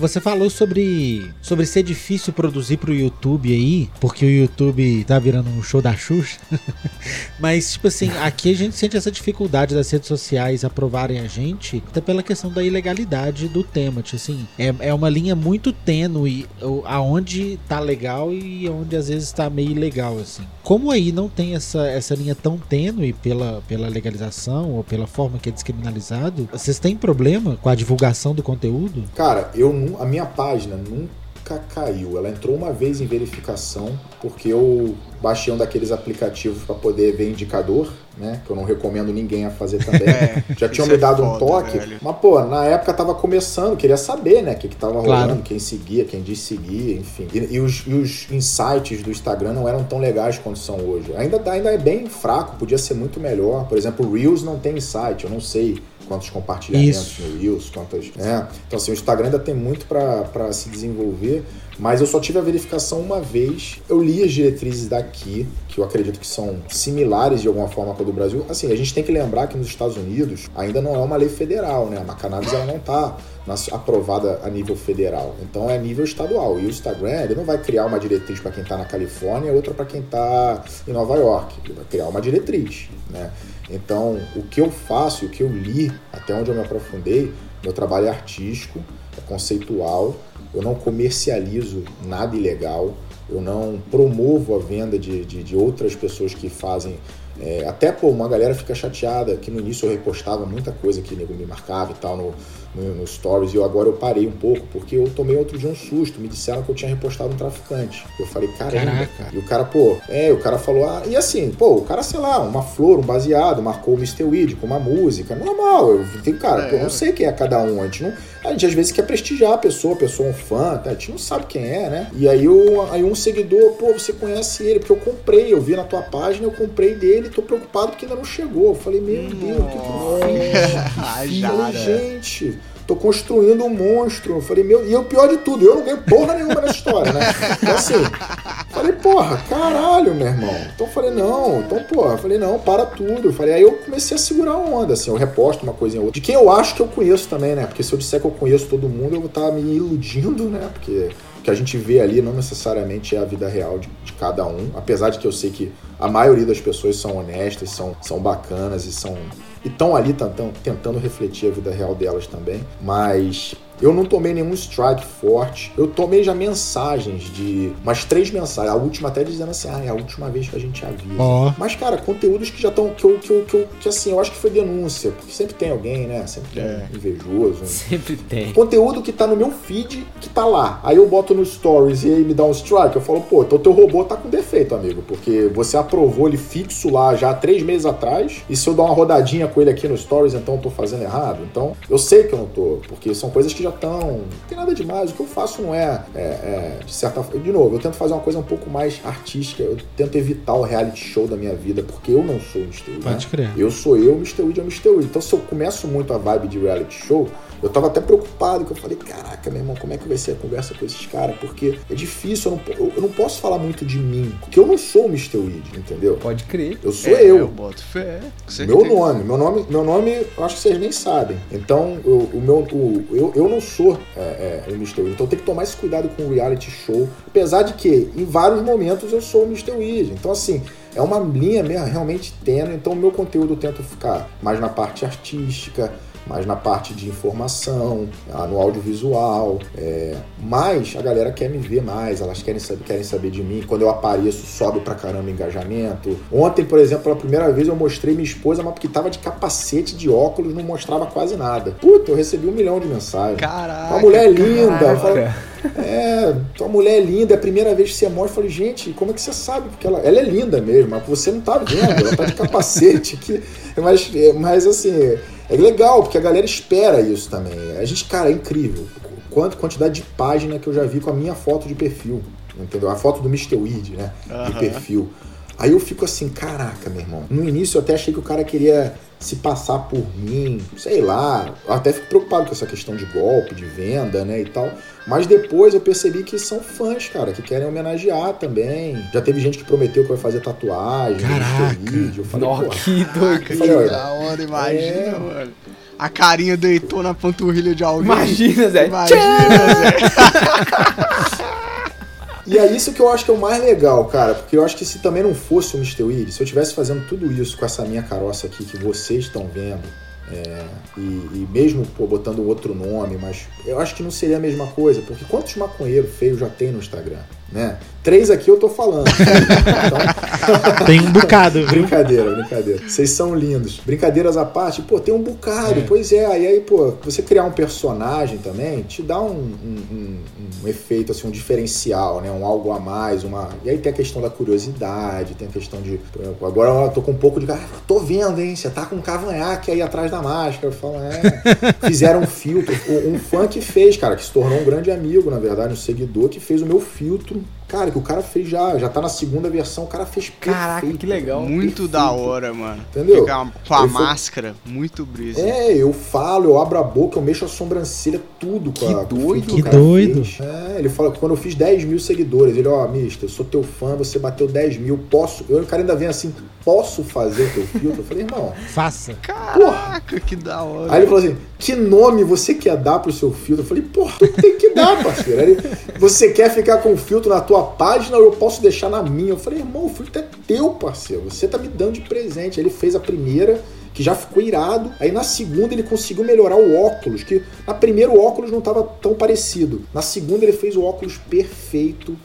Você falou sobre, sobre ser difícil produzir pro YouTube aí, porque o YouTube tá virando um show da Xuxa. Mas, tipo assim, aqui a gente sente essa dificuldade das redes sociais aprovarem a gente, até pela questão da ilegalidade do tema. Tipo assim, é, é uma linha muito tênue aonde tá legal e onde às vezes tá meio ilegal, assim. Como aí não tem essa, essa linha tão tênue pela, pela legalização ou pela forma que é descriminalizado, vocês têm problema com a divulgação do conteúdo? Cara, eu não a minha página nunca caiu. Ela entrou uma vez em verificação, porque eu baixei um daqueles aplicativos para poder ver indicador, né? Que eu não recomendo ninguém a fazer também. É, Já tinham me dado é foda, um toque. Velho. Mas, pô, na época tava começando, queria saber, né? O que, que tava claro. rolando, quem seguia, quem disse seguir, enfim. E, e, os, e, os, insights do Instagram não eram tão legais quanto são hoje. Ainda, ainda é bem fraco, podia ser muito melhor. Por exemplo, o Reels não tem insight, eu não sei quantos compartilhamentos Isso. no Reels, quantas. É. Então, assim, o Instagram ainda tem muito para se desenvolver, mas eu só tive a verificação uma vez. Eu li as diretrizes daqui, que eu acredito que são similares de alguma forma com a do Brasil. Assim, a gente tem que lembrar que nos Estados Unidos ainda não é uma lei federal, né? A cannabis ela não está aprovada a nível federal. Então é nível estadual. E o Instagram ele não vai criar uma diretriz para quem está na Califórnia outra para quem está em Nova York. Ele vai criar uma diretriz, né? Então, o que eu faço, o que eu li, até onde eu me aprofundei, meu trabalho é artístico, é conceitual, eu não comercializo nada ilegal, eu não promovo a venda de, de, de outras pessoas que fazem. É, até, pô, uma galera fica chateada, que no início eu repostava muita coisa que nego me marcava e tal no, no, no, Stories, e eu, agora eu parei um pouco, porque eu tomei outro dia um susto. Me disseram que eu tinha repostado um traficante. Eu falei, caramba, cara. E o cara, pô, é, o cara falou, ah, e assim, pô, o cara, sei lá, uma flor, um baseado, marcou o Mr. Weed com uma música. Normal, eu tenho, cara, é, pô, eu não sei quem é cada um. A gente não. A gente às vezes quer prestigiar a pessoa, a pessoa é um fã, tá? a gente não sabe quem é, né? E aí, eu, aí um seguidor, pô, você conhece ele, porque eu comprei, eu vi na tua página, eu comprei dele, tô preocupado porque ainda não chegou. Eu falei, meu Deus, o que, que eu fiz? falei, gente tô construindo um monstro. Eu falei, meu, e o pior de tudo, eu não ganho porra nenhuma nessa história, né? Então assim, falei, porra, caralho, meu irmão. Então falei, não, então, porra, falei, não, para tudo. Falei, aí eu comecei a segurar a onda, assim, eu reposto uma coisa em outra. De quem eu acho que eu conheço também, né? Porque se eu disser que eu conheço todo mundo, eu vou estar me iludindo, né? Porque O que a gente vê ali não necessariamente é a vida real de, de cada um, apesar de que eu sei que a maioria das pessoas são honestas, são, são bacanas e são e estão ali tentando, refletir a vida real delas também, mas eu não tomei nenhum strike forte. Eu tomei já mensagens de. Umas três mensagens. A última até dizendo assim: ah, é a última vez que a gente avisa. Ó. Mas, cara, conteúdos que já estão. Que, eu- que, eu- que, eu- que assim, eu acho que foi denúncia. Porque sempre tem alguém, né? Sempre tem É. um invejoso. um- Sempre tem. Conteúdo que tá no meu feed, que tá lá. Aí eu boto no stories e aí me dá um strike. Eu falo, pô, então teu robô tá com defeito, amigo. Porque você aprovou ele fixo lá já há três meses atrás. E se eu dar uma rodadinha com ele aqui no stories, então eu tô fazendo errado. Então eu sei que eu não tô. Porque são coisas que já estão. Não tem nada demais. O que eu faço não é, é, é, de certa forma. De novo, eu tento fazer uma coisa um pouco mais artística. Eu tento evitar o reality show da minha vida. Porque eu não sou o Mr. Weed, Pode né? crer. Eu sou eu, Mr. Weed é o Mr. Weed. Então, se eu começo muito a vibe de reality show, eu tava até preocupado, que eu falei, caraca, meu irmão, como é que vai ser a conversa com esses caras? Porque é difícil, eu não, eu, eu não posso falar muito de mim, porque eu não sou o Mr. Weed, entendeu? Pode crer. Eu sou É, eu. Eu boto fé. certeza. Meu nome, meu nome, meu nome, eu acho que vocês nem sabem. Então, eu, o meu, o- eu, eu não sou é, é, o Mr. Weed. Então, tem que tomar esse cuidado com o reality show. Apesar de que, em vários momentos, eu sou o Mr. Weed. Então, assim, é uma linha mesmo, realmente tênue. Então, o meu conteúdo eu tento ficar mais na parte artística, mais na parte de informação, no audiovisual. é, mas a galera quer me ver mais, elas querem saber, querem saber de mim. Quando eu apareço, sobe pra caramba o engajamento. Ontem, por exemplo, pela primeira vez eu mostrei minha esposa, mas porque tava de capacete, de óculos, não mostrava quase nada. Puta, eu recebi um milhão de mensagens. Caraca. Uma mulher linda. Falo, é, tua mulher é linda, é a primeira vez que você mostra. Eu falei, gente, como é que você sabe? Porque ela, ela é linda mesmo, mas você não tá vendo, ela tá de capacete. Que, mas, mas assim, é legal, porque a galera espera isso também. A gente, cara, é incrível. Quanto quantidade de página que eu já vi com a minha foto de perfil. Entendeu? A foto do Mr. Weed, né? De perfil. Aí eu fico assim, caraca, meu irmão. No início eu até achei que o cara queria se passar por mim, sei lá. Eu até fico preocupado com essa questão de golpe, de venda, né, e tal. Mas depois eu percebi que são fãs, cara, que querem homenagear também. Já teve gente que prometeu que vai fazer tatuagem, Caraca. Eu falei, Nossa, que doido. que da hora, imagina, é. mano. A carinha deitou na panturrilha de alguém. Imagina, Zé. Imagina, Zé. E é isso que eu acho que é o mais legal, cara, porque eu acho que se também não fosse o Mr. Weed, se eu estivesse fazendo tudo isso com essa minha caroça aqui que vocês estão vendo, é, e, e mesmo pô, botando outro nome, mas eu acho que não seria a mesma coisa, porque quantos maconheiros feios já tem no Instagram, né? Três aqui eu tô falando. Então, Tem um bocado, viu? Brincadeira, brincadeira. Vocês são lindos. Brincadeiras à parte, pô, tem um bocado. É. Pois é, aí, aí, pô, você criar um personagem também te dá um, um- um- um efeito, assim, um diferencial, né? Um algo a mais, uma... E aí tem a questão da curiosidade, tem a questão de... por exemplo, Agora eu tô com um pouco de... Ah, tô vendo, hein? Você tá com um cavanhaque aí atrás da máscara. Eu falo, é... Fizeram um filtro. Um fã que fez, cara, que se tornou um grande amigo, na verdade, um seguidor, que fez o meu filtro. Cara, que o cara fez já, já tá na segunda versão, o cara fez Caraca, perfeito, que legal. Muito perfeito. da hora, mano. Entendeu? Ficar com a foi- máscara, muito brisa. É, eu falo, eu abro a boca, eu mexo a sobrancelha, tudo Que a com o doido, Que o cara doido. fez. É, ele fala que quando eu fiz 10 mil seguidores, ele, ó, mister, eu sou teu fã, você bateu 10 mil, posso. Eu, o cara ainda vem assim, posso fazer teu filtro? Eu falei, irmão. Faça. Caraca, que da hora. Aí ele falou assim: que nome você quer dar pro seu filtro? Eu falei, porra, tu tem que dar, parceiro. Aí ele, você quer ficar com o filtro na tua página ou eu posso deixar na minha? Eu falei, irmão, o filtro é teu, parceiro. Você tá me dando de presente. Aí ele fez a primeira. Que já ficou irado. Aí na segunda ele conseguiu melhorar o óculos. Que na primeira o óculos não tava tão parecido. Na segunda ele fez o óculos perfeito.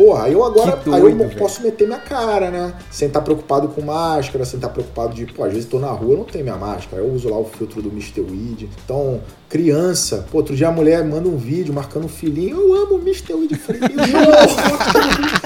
Porra, aí eu agora Que aí eu doido, velho. posso meter minha cara, né? Sem estar preocupado com máscara, sem estar preocupado de, pô, às vezes tô na rua, eu não tenho minha máscara, eu uso lá o filtro do Mr. Weed. Então, criança, pô, outro dia a mulher manda um vídeo marcando um filhinho, eu amo o Mr. Weed. Eu mostra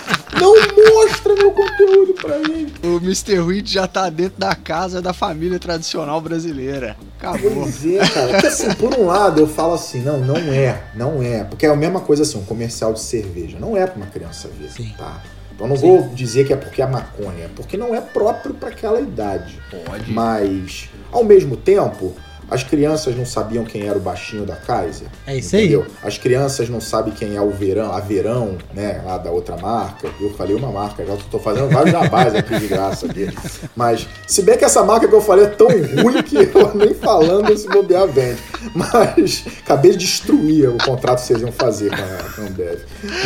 meu conteúdo pra mim. O Mr. Weed já tá dentro da casa da família tradicional brasileira. Acabou. Pois é, cara. Porque assim, por um lado eu falo assim, não, não é, não é. Porque é a mesma coisa assim, um comercial de cerveja. Não é pra uma criança ver, Sim. tá? Então não vou dizer que é porque é maconha, é porque não é próprio pra aquela idade. Pode. Mas, ao mesmo tempo, As crianças não sabiam quem era o baixinho da Kaiser. É isso aí. entendeu? As crianças não sabem quem é o Verão, a Verão, né, lá da outra marca. Eu falei uma marca, já tô fazendo vários jabás aqui de graça aqui. Mas, se bem que essa marca que eu falei é tão ruim que eu nem falando se bobear vende. Mas, acabei de destruir o contrato que vocês iam fazer com a, com a Ambev.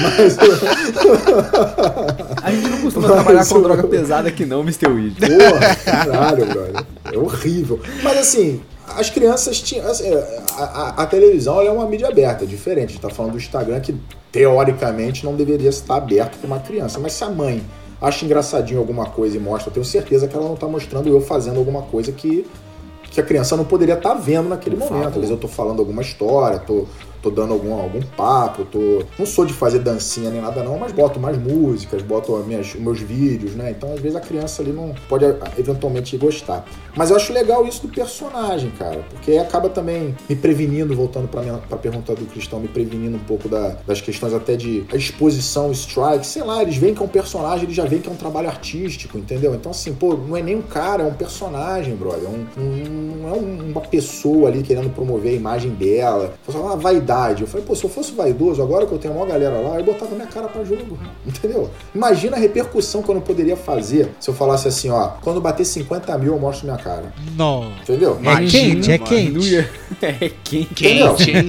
Mas, A gente não costuma Mas trabalhar com eu- droga pesada aqui não, Mr. Weed. Porra, caralho, brother. É horrível. Mas assim, as crianças tinham. assim, a, a- a televisão é uma mídia aberta, diferente. A gente tá falando do Instagram que teoricamente não deveria estar aberto para uma criança. Mas se a mãe acha engraçadinho alguma coisa e mostra, eu tenho certeza que ela não tá mostrando eu fazendo alguma coisa que, que a criança não poderia estar vendo naquele momento. Às vezes eu tô falando alguma história, tô. Tô dando algum, algum papo, tô. Não sou de fazer dancinha nem nada, não, mas boto mais músicas, boto as minhas, meus vídeos, né? Então, às vezes, a criança ali não pode a- eventualmente gostar. Mas eu acho legal isso do personagem, cara, porque acaba também me prevenindo, voltando pra, minha, pra pergunta do Cristão, me prevenindo um pouco da- das questões até de exposição, strike, sei lá, eles veem que é um personagem, eles já veem que é um trabalho artístico, entendeu? Então, assim, pô, não é nem um cara, é um personagem, brother. É um- um- não é um- uma pessoa ali querendo promover a imagem dela. Foi uma vaidade. Eu falei, pô, se eu fosse vaidoso, agora que eu tenho uma galera lá, eu botava minha cara pra jogo, entendeu? Imagina a repercussão que eu não poderia fazer se eu falasse assim, ó, quando bater 50 mil eu mostro minha cara. Não. Entendeu? É Imagina, quente, é mano. quente. Não É quente. Quente, hein?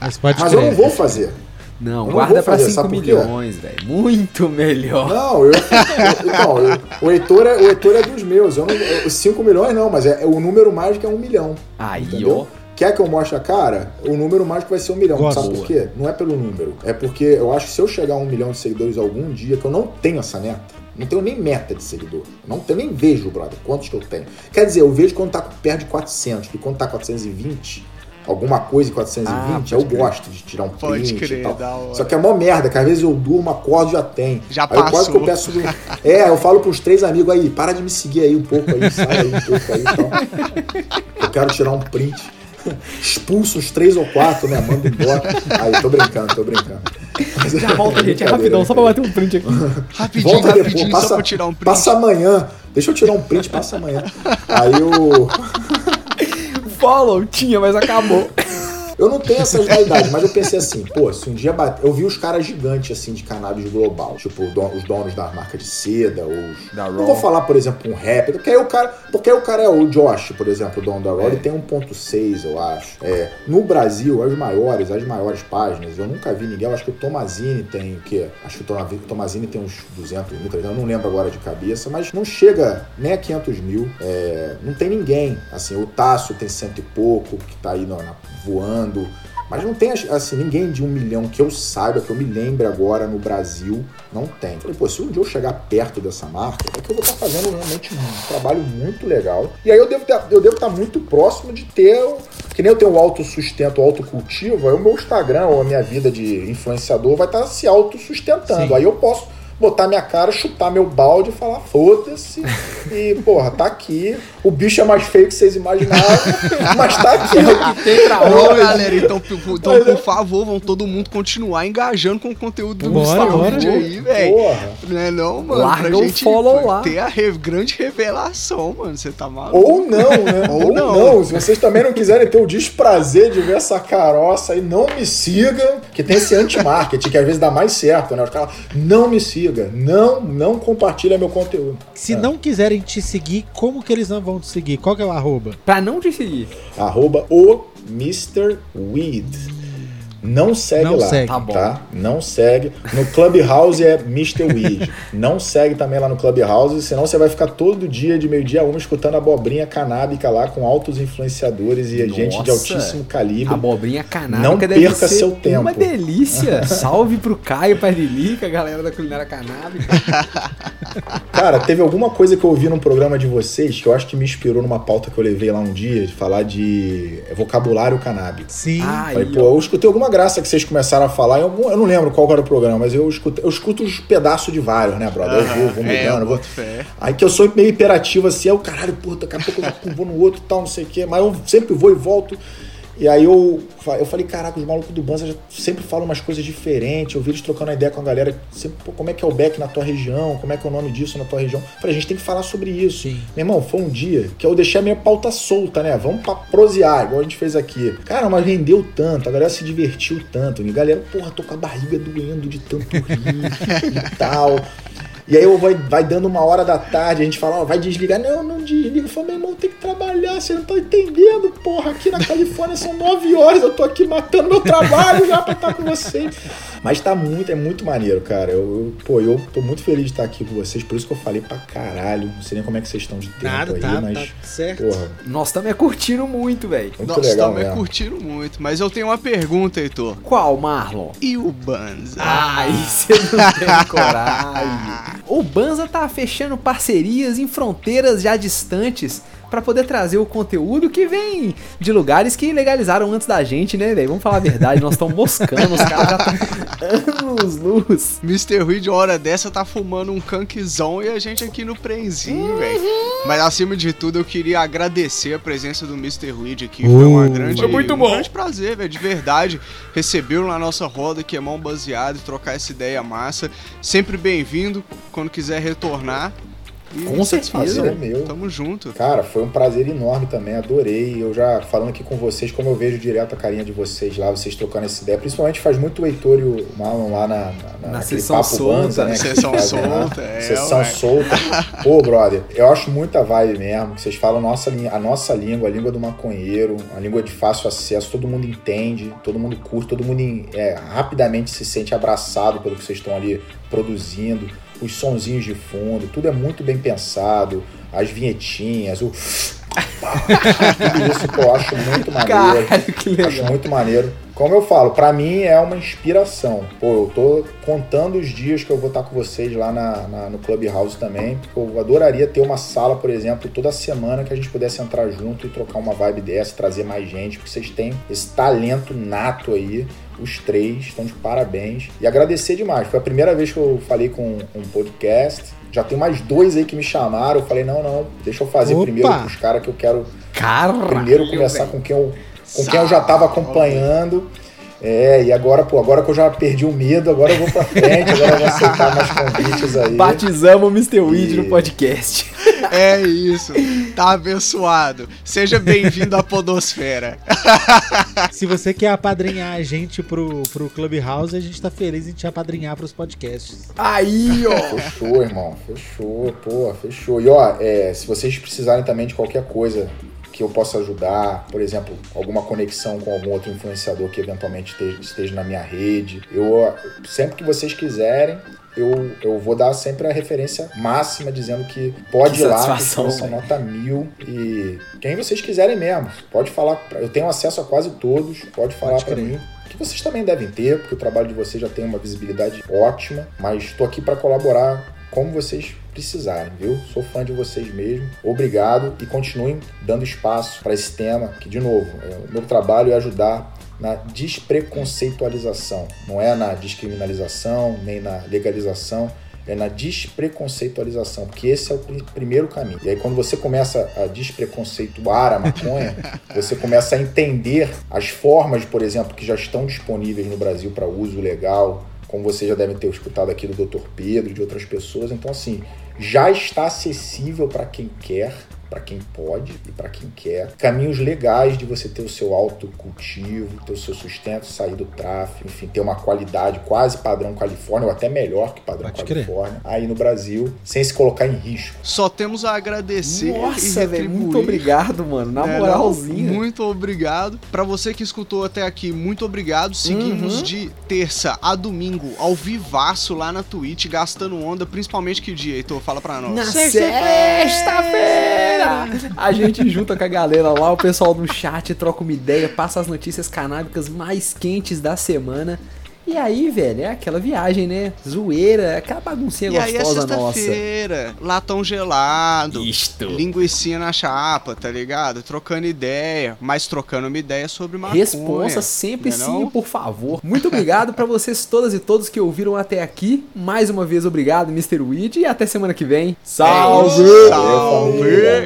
Mas pode Mas eu não vou fazer. Não, Eu não guarda fazer, 5 sabe por quê? milhões, velho. Muito melhor. Não, eu. eu- então, eu- o, Heitor é, o Heitor é dos meus. Eu não, 5 milhões não, mas é, é o número mágico é um milhão. Aí, Entendeu? Quer que eu mostre a cara? O número mágico vai ser um milhão. Gosto. Sabe por quê? Não é pelo número. É porque eu acho que se eu chegar a um milhão de seguidores algum dia, que eu não tenho essa meta, não tenho nem meta de seguidor. Eu não tenho, nem vejo, brother, quantos que eu tenho. Quer dizer, eu vejo quando tá perto de 400, e quando tá 420, alguma coisa em 420, Ah, eu crer. gosto de tirar um print crer, e tal. Só que é mó merda, que às vezes eu durmo, acordo já tem. Já aí eu quase que eu passou. peço. É, eu falo pros três amigos aí, para de me seguir aí um pouco aí, sai aí um pouco aí e tal. Eu quero tirar um print. Expulso uns três ou quatro, né? Manda embora. Aí, tô brincando, tô brincando. Mas Já volta, gente, é rapidão, só pra bater um print aqui. Rapidinho, Volta rapidinho, depois, só passa, pra tirar um print. passa amanhã. Deixa eu tirar um print, passa amanhã. Aí eu. Follow, tinha, mas acabou. Eu não tenho essas vaidades, mas eu pensei assim, pô, se um dia bater. Eu vi os caras gigantes assim de cannabis global, tipo don- os donos da marca de seda, os. Da não vou falar, por exemplo, um rapper, porque aí o cara. Porque aí o cara é o Josh, por exemplo, o dono da Raw, É. ele tem 1.6, eu acho. É, no Brasil, as maiores, as maiores páginas, eu nunca vi ninguém. Eu acho que o Tomazini tem o quê? Acho que o Toma- o Tomazini tem uns 200 mil, 300, eu não lembro agora de cabeça, mas não chega nem a 500 mil. É, não tem ninguém. Assim, o Tasso tem cento e pouco, que tá aí na- na- Mas não tem, assim, ninguém de um milhão que eu saiba, que eu me lembre agora no Brasil, não tem. Falei, pô, se um dia eu chegar perto dessa marca, é que eu vou estar fazendo realmente um trabalho muito legal. E aí eu devo ter- eu devo estar muito próximo de ter, o- que nem eu tenho o autossustento, o autocultivo, aí o meu Instagram ou a minha vida de influenciador vai estar se autossustentando. Sim. Aí eu posso botar minha cara, chutar meu balde e falar, foda-se. E, porra, tá aqui. O bicho é mais feio que vocês imaginavam, mas tá aqui. Tem pra onde? galera, então, então, por favor, vão todo mundo continuar engajando com o conteúdo do Bora, bora. aí, velho. Porra. Não é não, mano? Larga pra o gente follow lá. ter a re- grande revelação, mano. Você tá maluco? Ou não, né? Ou Ou, não. não. Se vocês também não quiserem ter o desprazer de ver essa caroça aí, não me siga, que tem esse anti-marketing que às vezes dá mais certo, né? Os caras, não me siga, não, não compartilha meu conteúdo. Se não quiserem te seguir, como que eles não vão te seguir? Qual que é o arroba? Pra não te seguir. Arroba o Mr. Weed. Não segue Não lá, segue. Tá bom. tá? Não segue. No Clubhouse é Mr. Weed. Não segue também lá no Clubhouse, senão você vai ficar todo dia, de meio-dia a uma, escutando abobrinha canábica lá com altos influenciadores e gente de Nossa. altíssimo calibre. Abobrinha canábica Não deve perca ser seu tempo. Uma delícia. Salve pro Caio, pra Lilica, a galera da culinária canábica. Cara, teve alguma coisa que eu ouvi num programa de vocês que eu acho que me inspirou numa pauta que eu levei lá um dia, de falar de vocabulário canábico. Sim. Ai, Falei, pô, eu escutei alguma graça que vocês começaram a falar, algum, eu não lembro qual era o programa, mas eu escuto, eu escuto os pedaços de vários, né, brother? Eu vou, vou é, mudando, eu vou. Aí que eu sou meio hiperativo assim, aí o caralho, pô, daqui a pouco eu vou no outro e tal, não sei o quê, mas eu sempre vou e volto. E aí eu, eu falei, caraca, os malucos do Banza sempre falam umas coisas diferentes. Eu vi eles trocando a ideia com a galera. Sempre, como é que é o Beck na tua região? Como é que é o nome disso na tua região? Eu falei, a gente tem que falar sobre isso. Sim. Meu irmão, foi um dia que eu deixei a minha pauta solta, né? Vamos pra prosear, igual a gente fez aqui. Cara, mas rendeu tanto, a galera se divertiu tanto. E a galera, porra, tô com a barriga doendo de tanto rir e tal. E aí eu vai, vai dando uma hora da tarde, a gente fala, ó, vai desligar. Não, não desliga. Eu falo, meu irmão, tem que trabalhar, você não tá entendendo, porra. Aqui na Califórnia são nove horas, eu tô aqui matando meu trabalho já pra estar com vocês. Mas tá muito, é muito maneiro, cara. Eu, eu- pô, eu tô muito feliz de estar aqui com vocês, por isso que eu falei pra caralho. Não sei nem como é que vocês estão de tempo Nada, aí, tá, mas. tá certo. Porra, Nós também curtindo muito, velho. Nós também curtiram muito, mas eu tenho uma pergunta, Heitor. Qual, Marlon? E o Banza? Ai, você não tem coragem. O Banza tá fechando parcerias em fronteiras já distantes pra poder trazer o conteúdo que vem de lugares que legalizaram antes da gente, né, velho? Vamos falar a verdade, nós estamos moscando, os caras já estão anos luz. Mr. Weed, hora dessa, tá fumando um canquezão e a gente aqui no prenzinho, Uhum. velho. Mas acima de tudo, eu queria agradecer a presença do Mr. Weed aqui. Foi uma Uh, grande, foi muito um bom. grande prazer, velho, de verdade. Recebê-lo na nossa roda, que é mão baseada, e trocar essa ideia massa. Sempre bem-vindo, quando quiser retornar. E Com Prazer certeza. é meu. Tamo junto. Cara, foi um prazer enorme também, adorei. Eu já falando aqui com vocês, como eu vejo direto a carinha de vocês lá, vocês trocando essa ideia. Principalmente faz muito o Heitor e o Marlon lá na, na, Na naquele sessão papo solta, Banza, né? vocês sessão solta, é, Sessão ué. solta. Pô, brother, eu acho muita vibe mesmo. que Vocês falam nossa, a nossa língua, a língua do maconheiro, a língua de fácil acesso, todo mundo entende, todo mundo curte, todo mundo é, rapidamente se sente abraçado pelo que vocês estão ali produzindo os sonzinhos de fundo, tudo é muito bem pensado, as vinhetinhas, o. tudo isso que eu acho muito maneiro. Que Acho muito maneiro. Como eu falo, pra mim é uma inspiração. Pô, eu tô contando os dias que eu vou estar com vocês lá na, na- no Clubhouse também. Porque eu adoraria ter uma sala, por exemplo, toda semana que a gente pudesse entrar junto e trocar uma vibe dessa, trazer mais gente, porque vocês têm esse talento nato aí. Os três estão de parabéns. E agradecer demais. Foi a primeira vez que eu falei com um podcast. Já tem mais dois aí que me chamaram. Eu falei, não, não, deixa eu fazer Opa! primeiro com os caras que eu quero Caralho, primeiro conversar velho. com quem eu, com quem eu já estava acompanhando. É, e agora, pô, agora que eu já perdi o medo, agora eu vou pra frente, agora eu vou aceitar mais convites aí. Batizamos o Mr. Weed E- no podcast. É isso. Tá abençoado. Seja bem-vindo à Podosfera. Se você quer apadrinhar a gente pro, pro Clubhouse, a gente tá feliz em te apadrinhar pros podcasts. Aí, ó. Fechou, irmão. Fechou, pô, fechou. E ó, é, se vocês precisarem também de qualquer coisa que eu possa ajudar, por exemplo, alguma conexão com algum outro influenciador que eventualmente esteja, na minha rede, eu sempre que vocês quiserem. Eu, eu vou dar sempre a referência máxima, dizendo que pode Que ir lá, que são nota mil. E quem vocês quiserem mesmo, pode falar. Eu tenho acesso a quase todos, pode falar para mim que vocês também devem ter, porque o trabalho de vocês já tem uma visibilidade ótima, mas estou aqui para colaborar como vocês precisarem, viu? Sou fã de vocês mesmo. Obrigado e continuem dando espaço para esse tema, que de novo, é, o meu trabalho é ajudar na despreconceitualização, não é na descriminalização, nem na legalização, é na despreconceitualização, porque esse é o pri- primeiro caminho. E aí, quando você começa a despreconceituar a maconha, você começa a entender as formas, por exemplo, que já estão disponíveis no Brasil para uso legal, como vocês já devem ter escutado aqui do Dr. Pedro e de outras pessoas. Então, assim, já está acessível para quem quer, para quem pode e para quem quer. Caminhos legais de você ter o seu autocultivo, ter o seu sustento, sair do tráfico, enfim, ter uma qualidade quase padrão Califórnia, ou até melhor que padrão Pode crer. Califórnia, aí no Brasil, sem se colocar em risco. Só temos a agradecer e Nossa, velho, retribuir. muito obrigado, mano. Na É, moralzinha. Muito obrigado. Pra você que escutou até aqui, muito obrigado. Seguimos Uhum. de terça a domingo ao vivaço lá na Twitch, gastando onda, principalmente que dia, Heitor? Fala pra nós. Na sexta-feira! A gente junta com a galera lá, o pessoal no chat troca uma ideia, passa as notícias canábicas mais quentes da semana. E aí, velho, é aquela viagem, né? Zoeira, aquela baguncinha E aí é gostosa nossa. sexta-feira, latão gelado, Isto. linguiça na chapa, tá ligado? Trocando ideia, mas trocando uma ideia sobre maconha. Responsa sempre né sim, não? por favor. Muito obrigado pra vocês todas e todos que ouviram até aqui. Mais uma vez, obrigado, Mr. Weed. E até semana que vem. Salve! É Salve! família.